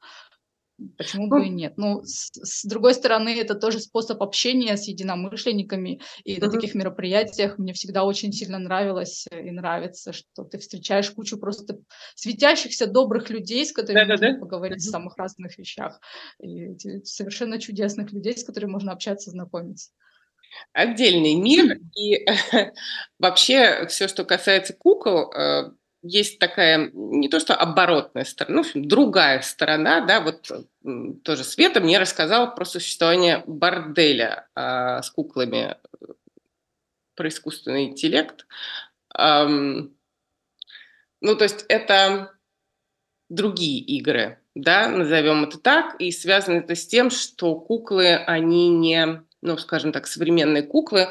Почему бы и Ну нет? Но с с другой стороны, это тоже способ общения с единомышленниками. И на таких мероприятиях мне всегда очень сильно нравилось, э, и нравится, что ты встречаешь кучу просто светящихся добрых людей, с которыми можно поговорить о Мгм. самых разных вещах. И совершенно чудесных людей, с которыми можно общаться, знакомиться. Отдельный мир. И вообще всё, что касается кукол, э, есть такая не то что оборотная сторона, ну, другая сторона, да. Вот, тоже Света мне рассказала про существование борделя, а, с куклами, э, про искусственный интеллект. Ам Ну, то есть это другие игры, да, назовем это так. И связано это с тем, что куклы, они не, ну, скажем так, современные куклы,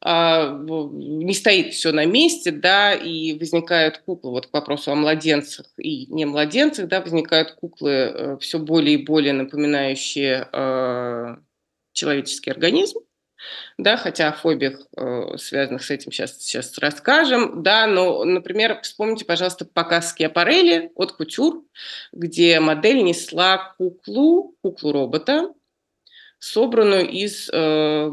а, не стоит всё на месте, да, и возникают куклы, вот к вопросу о младенцах и не младенцах, да, возникают куклы, э, всё более и более напоминающие, а, человеческий организм, да. Хотя о фобиях, э, связанных с этим, щас щас расскажем, да. Но, например, вспомните, пожалуйста, показ Скиапарелли от Кутюр, где модель несла куклу, куклу-робота, собранную из, э,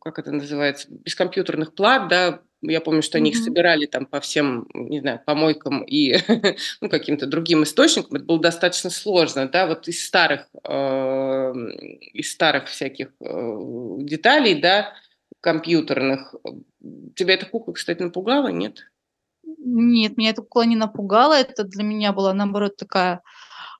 как это называется, из компьютерных плат, да. Я помню, что они их Мгм. собирали там по всем, не знаю, помойкам и, ну, каким-то другим источникам. Это было достаточно сложно, да. Вот из старых, ам, из старых всяких, э, деталей, да, компьютерных. Тебя эта кукла, кстати, напугала, нет? Нет, меня эта кукла не напугала. Это для меня была, наоборот, такая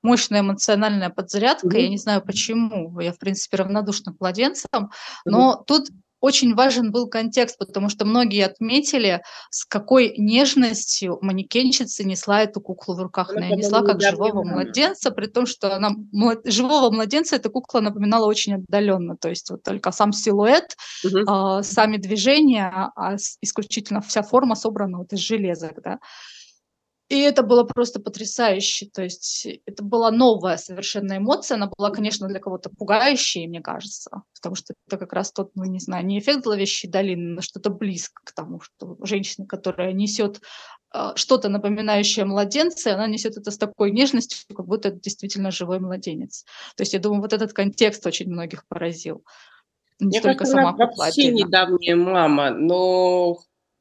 мощная эмоциональная подзарядка. Я Мгм. не знаю почему. Я, в принципе, равнодушна к младенцам. Но тут очень важен был контекст, потому что многие отметили, с какой нежностью манекенщица несла эту куклу в руках. Она, несла как живого младенца, при том, что она млад живого младенца эта кукла напоминала очень отдаленно. То есть вот только сам силуэт, Мгм. а, сами движения, а а исключительно вся форма собрана вот из железок, да. И это было просто потрясающе. То есть это была новая совершенно эмоция. Она была, конечно, для кого-то пугающей, мне кажется, потому что это как раз тот, ну, не знаю, не эффект "Зловещей долины", но что-то близко к тому, что женщина, которая несёт, а, что-то напоминающее младенца, она несёт это с такой нежностью, как будто это действительно живой младенец. То есть я думаю, вот этот контекст очень многих поразил. Не Мне столько кажется, она сама кукла вообще недавняя мама, но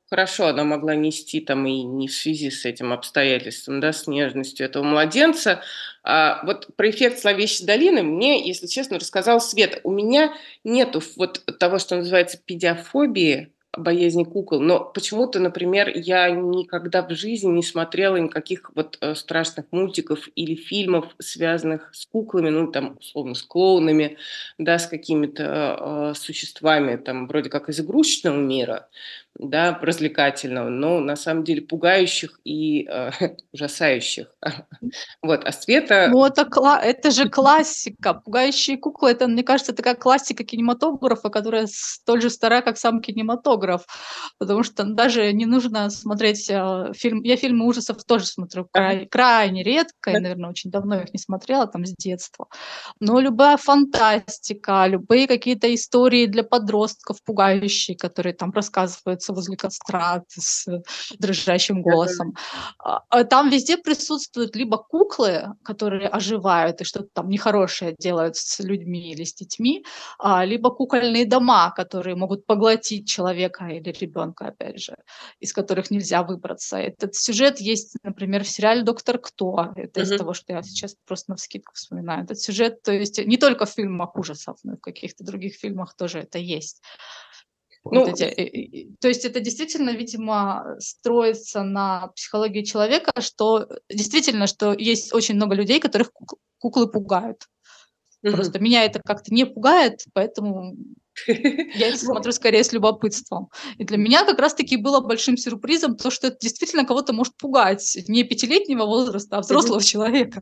хорошо, она могла нести там и не в связи с этим обстоятельством, да, с нежностью этого младенца. А, вот про эффект "Зловещей долины" мне, если честно, рассказала Света. У меня нету вот того, что называется педиафобии, боязни кукол, но почему-то, например, я никогда в жизни не смотрела никаких вот, э, страшных мультиков или фильмов, связанных с куклами, ну, там, условно, с клоунами, да, с какими-то, а, существами, там, вроде как из игрушечного мира, да, развлекательного, но на самом деле пугающих и, э, ужасающих. Вот, а Света Ну, это кла это же классика. Пугающие куклы- это, мне кажется, такая классика кинематографа, которая столь же стара, как сам кинематограф. Потому что даже не нужно смотреть, а, фильм я фильмы ужасов тоже смотрю край крайне редко и, Да. наверно, очень давно их не смотрела, там, с детства. Но любая фантастика, любые какие-то истории для подростков пугающие, которые там рассказывают остается возле костра с дрожащим голосом. А, а там везде присутствуют либо куклы, которые оживают и что-то там нехорошее делают с людьми или с детьми, а, либо кукольные дома, которые могут поглотить человека или ребенка, опять же, из которых нельзя выбраться. Этот сюжет есть, например, в сериале «Доктор Кто». Это из того, что я сейчас просто навскидку вспоминаю. Этот сюжет, то есть не только в фильмах ужасов, но и в каких-то других фильмах тоже это есть. Вот Ну, эти, э, и и то есть это действительно, видимо, строится на психологии человека, что, э, действительно, что есть очень много людей, которых кукл куклы пугают. Мгм. Просто меня это как-то не пугает, поэтому я это смотрю скорее с любопытством. И для меня как раз таки было большим сюрпризом то, что это действительно кого-то может пугать. Не пятилетнего возраста, а взрослого человека.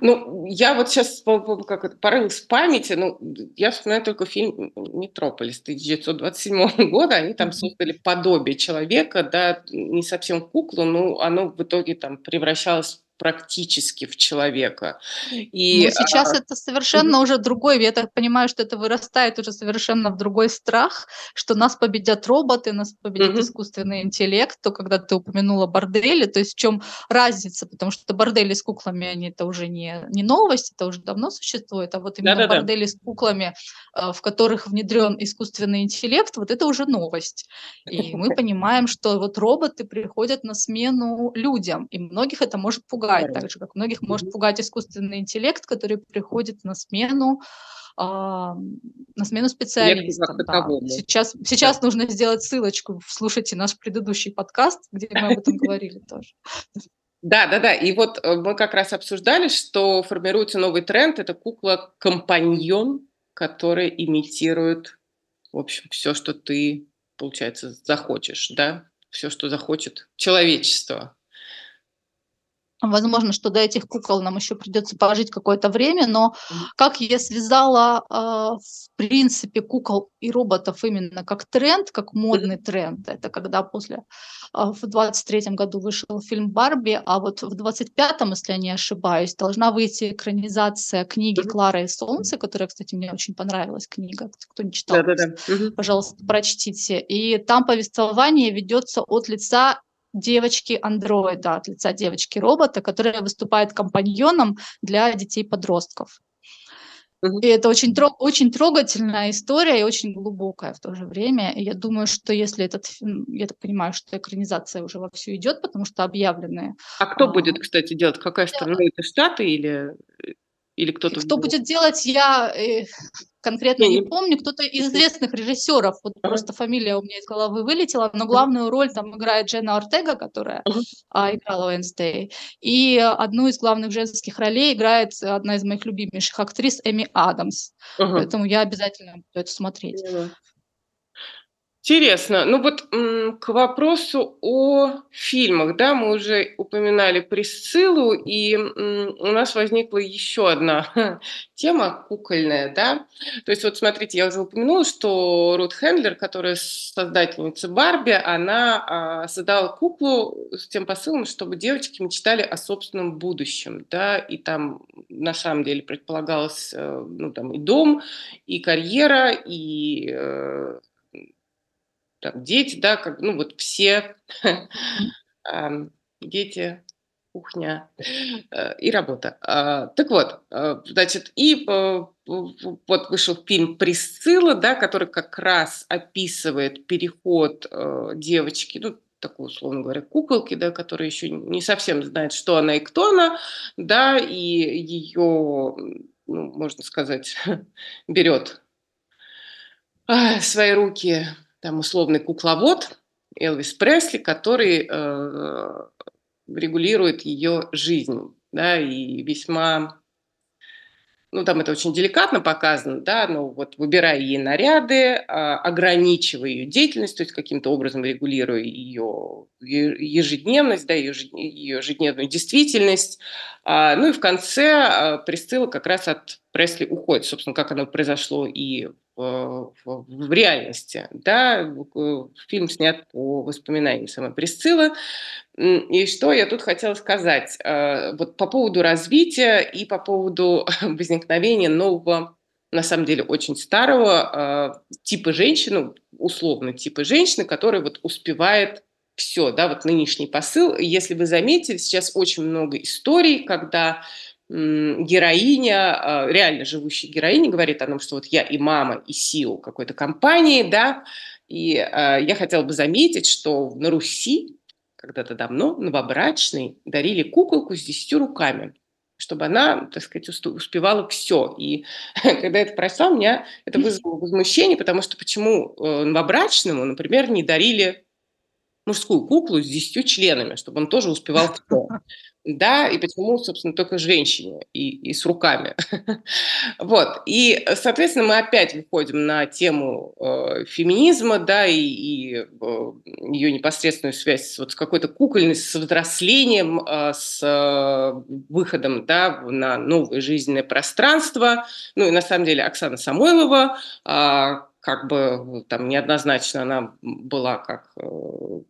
Ну, я вот по как это, порылась в памяти. Ну, я вспоминаю только фильм "Метрополис" 1927 года. Они там создали подобие человека, да, не совсем куклу, но оно в итоге там превращалось практически в человека. И, Ну, сейчас а это совершенно уже другой Я так понимаю, что это вырастает уже совершенно в другой страх, что нас победят роботы, нас победит Мгм. искусственный интеллект. То, когда ты упомянула бордели, то есть в чём разница? Потому что бордели с куклами- они это уже не не новость, это уже давно существует, а вот именно Да-да-да. бордели с куклами, а, в которых внедрен искусственный интеллект, вот это уже новость. И мы понимаем, что вот роботы приходят на смену людям, и многих это может пугать, Здорово. так же, как многих может пугать искусственный интеллект, который приходит на смену, ам, на смену специалистам. Да, таковому. сейчас Да. сейчас нужно сделать ссылочку. Слушайте наш предыдущий подкаст, где мы об этом говорили тоже. Да-да-да. И вот, э, мы как раз обсуждали, что формируется новый тренд- это кукла-компаньон, которая имитирует, в общем, всё, что ты, получается, захочешь, да, всё, что захочет человечество. Возможно, что до этих кукол нам еще придется пожить какое-то время, но как я связала, а, в принципе, кукол и роботов именно как тренд, как модный тренд. Это когда после а, в 23 году вышел фильм "Барби", а вот в 25, если я не ошибаюсь, должна выйти экранизация книги Мгм. "Клара и солнце", которая, кстати, мне очень понравилась книга. Кт кто не читал, Да-да-да. пс Мгм. пожалуйста, прочтите. И там повествование ведется от лица девочки-андроида, от лица девочки-робота, которая выступает компаньоном для детей-подростков. И это очень тро очень трогательная история и очень глубокая в то же время. И я думаю, что если этот фильм я так понимаю, что экранизация уже вовсю идет, потому что объявлены, А кто а будет, кстати, делать? Какая страна? Это Штаты или, э, или кто-то кто будет делать, я, э, конкретно Не не помню. Кто-то из известных режиссеров, вот Ага. просто фамилия у меня из головы вылетела, но главную роль там играет Дженна Ортега, которая, Мгм. а, играла Уэнсдей. И одну из главных женских ролей играет одна из моих любимейших актрис Эми Адамс. Ага. Поэтому я обязательно буду это смотреть. Поняла. Интересно. Ну вот, к вопросу о фильмах, да, мы уже упоминали "Присциллу", и, у нас возникла еще одна тема кукольная, да. То есть вот смотрите, я уже упомянула, что Рут Хендлер, которая создательница "Барби", она, а, создала куклу с тем посылом, чтобы девочки мечтали о собственном будущем, да. И там на самом деле предполагалось, э, ну, там и дом, и карьера, и, э, там дети, да, как, ну, вот все, дети, кухня, э, и работа. А, так вот, э, значит, и в вот вышел фильм "Присцилла", да, который как раз описывает переход, э, девочки, ну, такой, условно говоря, куколки, да, которая еще не совсем знает, что она и кто она, да, и ее, ну, можно сказать, берет в свои руки там условный кукловод Элвис Пресли, который, э, регулирует ее жизнь, да, и весьма ну, там это очень деликатно показано, да, но вот выбирая ей наряды, а, ограничивая ее деятельность, то есть каким-то образом регулируя ее ежедневность, да, ее ежедн ее ежедневную действительность. А, ну и в конце, а, Присцилла как раз от Пресли уходит, собственно, как оно произошло и в в в реальности, да. В фильм снят по воспоминаниям самой Присциллы. И что я тут хотела сказать, а, вот по поводу развития и по поводу возникновения нового на самом деле очень старого э, типа женщины, условно типа женщины, которая вот успевает все, да, вот нынешний посыл. Если вы заметили, сейчас очень много историй, когда героиня, а, реально живущая героиня говорит о том, что вот я и мама, и сил какой-то компании, да, и э, я хотела бы заметить, что на Руси когда-то давно новобрачной дарили куколку с десятью руками чтобы она, так сказать, успевала все. И когда это прочла, у меня это вызвало возмущение, потому что почему э, новобрачному, например, не дарили мужскую куклу с десятью членами, чтобы он тоже успевал все. Да, и почему, собственно, только женщине и, и с руками. вот. И, соответственно, мы опять выходим на тему э, феминизма, да, и, и э, ее непосредственную связь вот с какой-то кукольностью, с взрослением, э, с э, выходом, да, на новое жизненное пространство. Ну и на самом деле Оксана Самойлова, э, как бы там неоднозначно она была как э,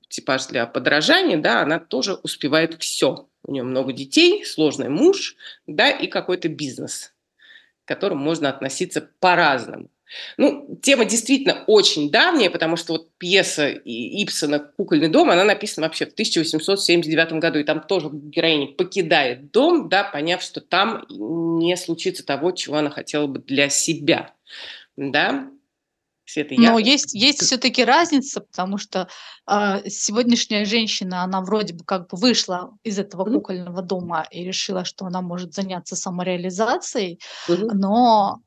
типаж для подражания, да, она тоже успевает все у нее много детей, сложный муж, да, и какой-то бизнес, к которому можно относиться по-разному. Ну, тема действительно очень давняя, потому что вот пьеса Ипсона «Кукольный дом», она написана вообще в 1879 году, и там тоже героиня покидает дом, да, поняв, что там не случится того, чего она хотела бы для себя, да, Света, я... Но есть, есть все-таки разница, потому что э, сегодняшняя женщина, она вроде бы как бы вышла из этого кукольного дома и решила, что она может заняться самореализацией, но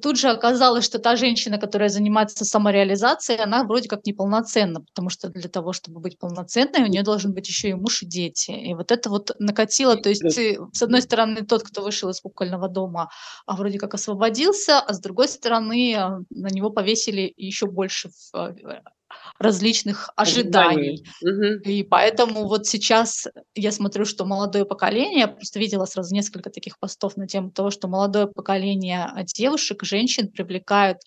тут же оказалось, что та женщина, которая занимается самореализацией, она вроде как неполноценна, потому что для того, чтобы быть полноценной, у нее должен быть еще и муж и дети. И вот это вот накатило, то есть ты, с одной стороны, тот, кто вышел из кукольного дома, а вроде как освободился, а с другой стороны, а, на него повесили еще больше в различных ожиданий. Угу. И поэтому вот сейчас я смотрю, что молодое поколение, я просто видела сразу несколько таких постов на тему того, что молодое поколение девушек, женщин привлекают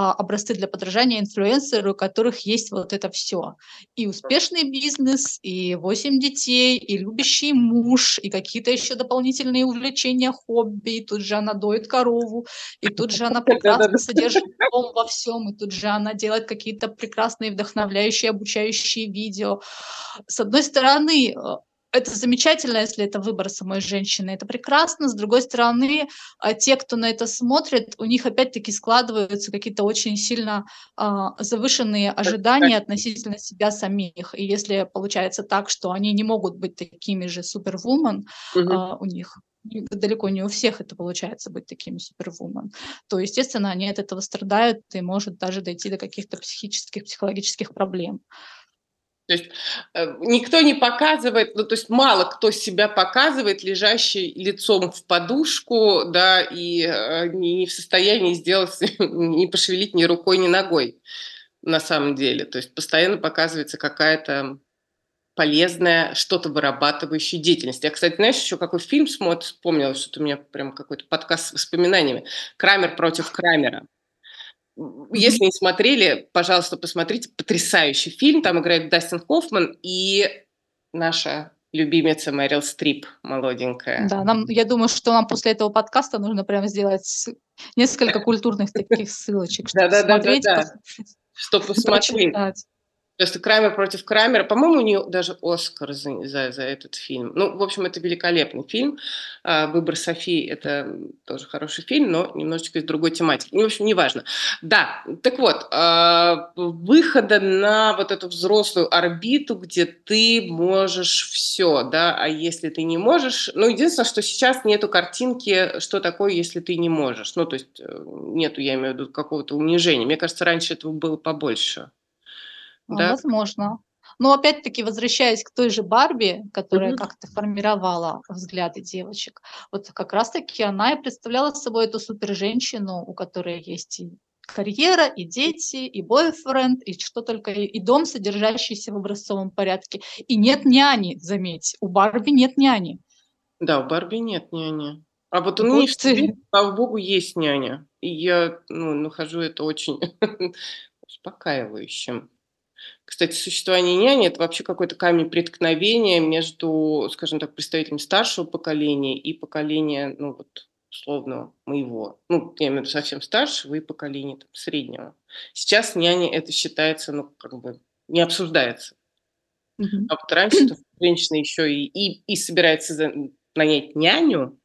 а, образцы для подражания инфлюенсеры, у которых есть вот это все. И успешный бизнес, и 8 детей, и любящий муж, и какие-то еще дополнительные увлечения, хобби, и тут же она доит корову, и тут же она прекрасно содержит дом во всем, и тут же она делает какие-то прекрасные, вдохновляющие, обучающие видео. С одной стороны, э, это замечательно, если это выбор самой женщины, это прекрасно. С другой стороны, а, те, кто на это смотрит, у них опять-таки складываются какие-то очень сильно а, завышенные ожидания относительно себя самих. И если получается так, что они не могут быть такими же супервумен, угу. а, у них далеко не у всех это получается быть такими супервумен, то, естественно, они от этого страдают и может даже дойти до каких-то психических, психологических проблем. То есть э, никто не показывает, ну то есть мало кто себя показывает, лежащий лицом в подушку, да, и э, не, в состоянии сделать, не пошевелить ни рукой, ни ногой на самом деле. То есть постоянно показывается какая-то полезная, что-то вырабатывающая деятельность. Я, кстати, знаешь, еще какой фильм смотрел, вспомнила, что у меня прям какой-то подкаст с воспоминаниями. «Крамер против Крамера». Если не смотрели, пожалуйста, посмотрите. Потрясающий фильм. Там играет Дастин Хоффман и наша любимица Мэрил Стрип, молоденькая. Да, нам, я думаю, что нам после этого подкаста нужно прямо сделать несколько культурных таких ссылочек, чтобы смотреть, чтобы посмотреть. Просто Крамер против Крамера. По-моему, у нее даже Оскар за, за, за этот фильм. Ну, в общем, это великолепный фильм. А, «Выбор Софии» — это тоже хороший фильм, но немножечко из другой тематики. Ну, в общем, неважно. Да, так вот, а, выхода на вот эту взрослую орбиту, где ты можешь все, да, а если ты не можешь... Ну, единственное, что сейчас нету картинки, что такое, если ты не можешь. Ну, то есть э, нету, я имею в виду, какого-то унижения. Мне кажется, раньше этого было побольше. А, да? Возможно. Но опять-таки, возвращаясь к той же Барби, которая угу. как-то формировала взгляды девочек, вот как раз-таки она и представляла собой эту супер-женщину, у которой есть и карьера, и дети, и бойфренд, и что только, и дом, содержащийся в образцовом порядке. И нет няни, заметь, у Барби нет няни. Да, у Барби нет няни. А вот у вот них, ты... слава богу, есть няня. И я ну, нахожу это очень успокаивающим. Кстати, существование няни– это вообще какой-то камень преткновения между, скажем так, представителями старшего поколения и поколения, ну вот, условно моего, ну, я имею в виду совсем старшего и поколения там, среднего. Сейчас няня это считается, ну, как бы не обсуждается. Мгм. А вот раньше-то женщина еще и, и, и собирается нанять няню,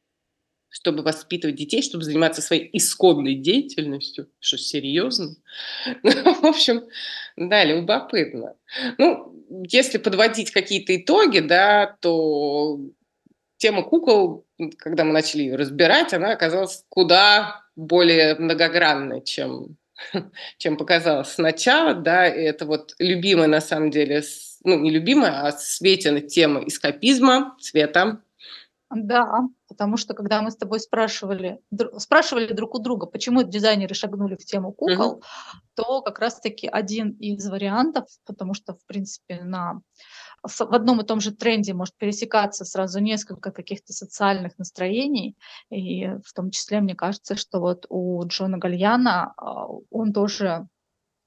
чтобы воспитывать детей, чтобы заниматься своей исходной деятельностью. Что, серьезно? В общем, да, любопытно. Ну, если подводить какие-то итоги, да, то тема кукол, когда мы начали ее разбирать, она оказалась куда более многогранной, чем, чем показалось сначала, да, и это вот любимая на самом деле, ну, не любимая, а Светина тема эскапизма, цвета. Да, потому что когда мы с тобой спрашивали, дру- спрашивали друг у друга, почему дизайнеры шагнули в тему кукол, то как раз-таки один из вариантов, потому что, в принципе, на, в одном и том же тренде может пересекаться сразу несколько каких-то социальных настроений, и в том числе, мне кажется, что вот у Джона Гальяна а, он тоже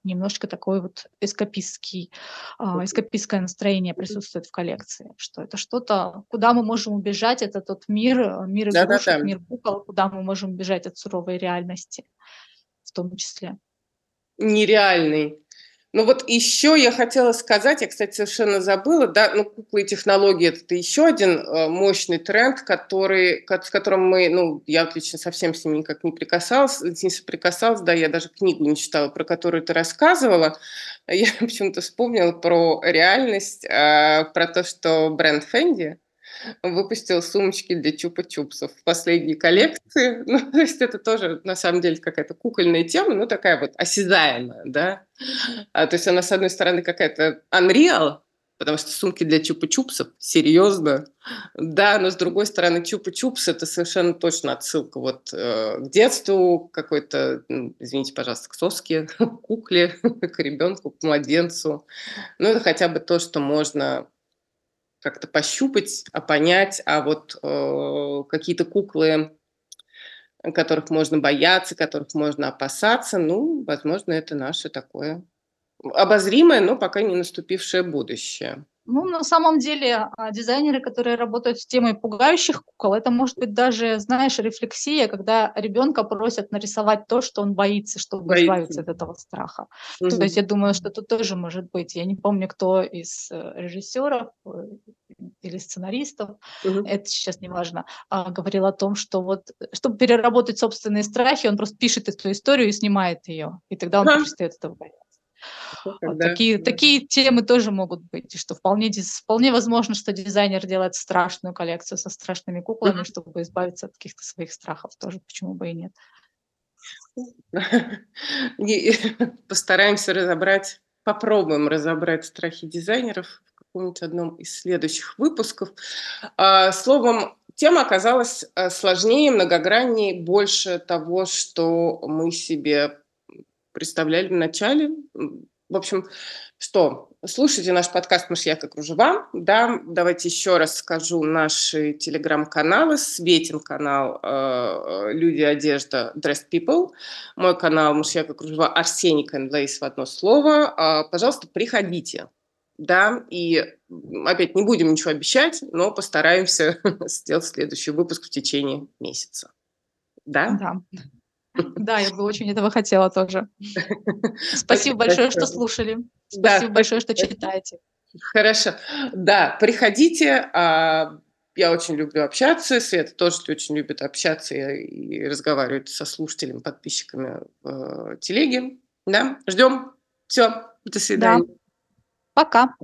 немножко такой вот эскапистский, а, эскапистское настроение присутствует в коллекции, что это что-то, куда мы можем убежать, это тот мир, э, мир игрушек, Да-да-да. мир кукол, куда мы можем убежать от суровой реальности в том числе. нереальный. Ну вот еще я хотела сказать, я, кстати, совершенно забыла, да, ну куклы и технологии это еще один э, мощный тренд, который, ко- с которым мы, ну, я вот лично совсем с ним никак не прикасалась, не соприкасалась, да, я даже книгу не читала, про которую ты рассказывала. Я почему-то вспомнила про реальность, э, про то, что бренд Фенди выпустил сумочки для чупа-чупсов в последней коллекции. Ну, то есть это тоже, на самом деле, какая-то кукольная тема, но такая вот осязаемая, да. А, то есть она, с одной стороны, какая-то unreal, потому что сумки для чупа-чупсов, серьезно. Да, но с другой стороны, чупа-чупс – это совершенно точно отсылка вот э, к детству, какой-то, ну, извините, пожалуйста, к соске, к кукле, к ребенку, к младенцу. Ну, это хотя бы то, что можно как-то пощупать, а понять, а вот э, какие-то куклы, которых можно бояться, которых можно опасаться, ну, возможно, это наше такое обозримое, но пока не наступившее будущее. Ну, на самом деле, а, дизайнеры, которые работают с темой пугающих кукол, это может быть даже, знаешь, рефлексия, когда ребенка просят нарисовать то, что он боится, чтобы Боится. избавиться от этого страха. То Мгм. есть я думаю, что тут тоже может быть. Я не помню, кто из э, режиссеров э, или сценаристов, Мгм. это сейчас не важно, а, говорил о том, что вот, чтобы переработать собственные страхи, он просто пишет эту историю и снимает ее, и тогда он Ага. перестает этого бояться. Вот Да, такие, да. такие темы тоже могут быть, и что вполне, вполне возможно, что дизайнер делает страшную коллекцию со страшными куклами, Мгм. чтобы избавиться от каких-то своих страхов тоже, почему бы и нет. Постараемся разобрать, попробуем разобрать страхи дизайнеров в каком-нибудь одном из следующих выпусков. А, Словом, тема оказалась а, сложнее, многограннее, больше того, что мы себе представляли в начале. В общем, что, слушайте наш подкаст «Мышьяк и кружева». Да, давайте еще раз скажу наши телеграм-каналы. Светин канал э, «Люди, одежда, Dressed People». Мой канал «Мышьяк и кружева» Арсений Лейс в одно слово. А, Пожалуйста, приходите. Да, и опять не будем ничего обещать, но постараемся сделать следующий выпуск в течение месяца. Да? Да. Да, я бы очень этого хотела тоже. Спасибо большое, что слушали. Да, Спасибо большое, что читаете. Хорошо. Да, приходите. а, Я очень люблю общаться. Света тоже очень любит общаться и, разговаривать со слушателями, подписчиками в э, телеге. Да, ждем. Все, до Да. свидания. Пока.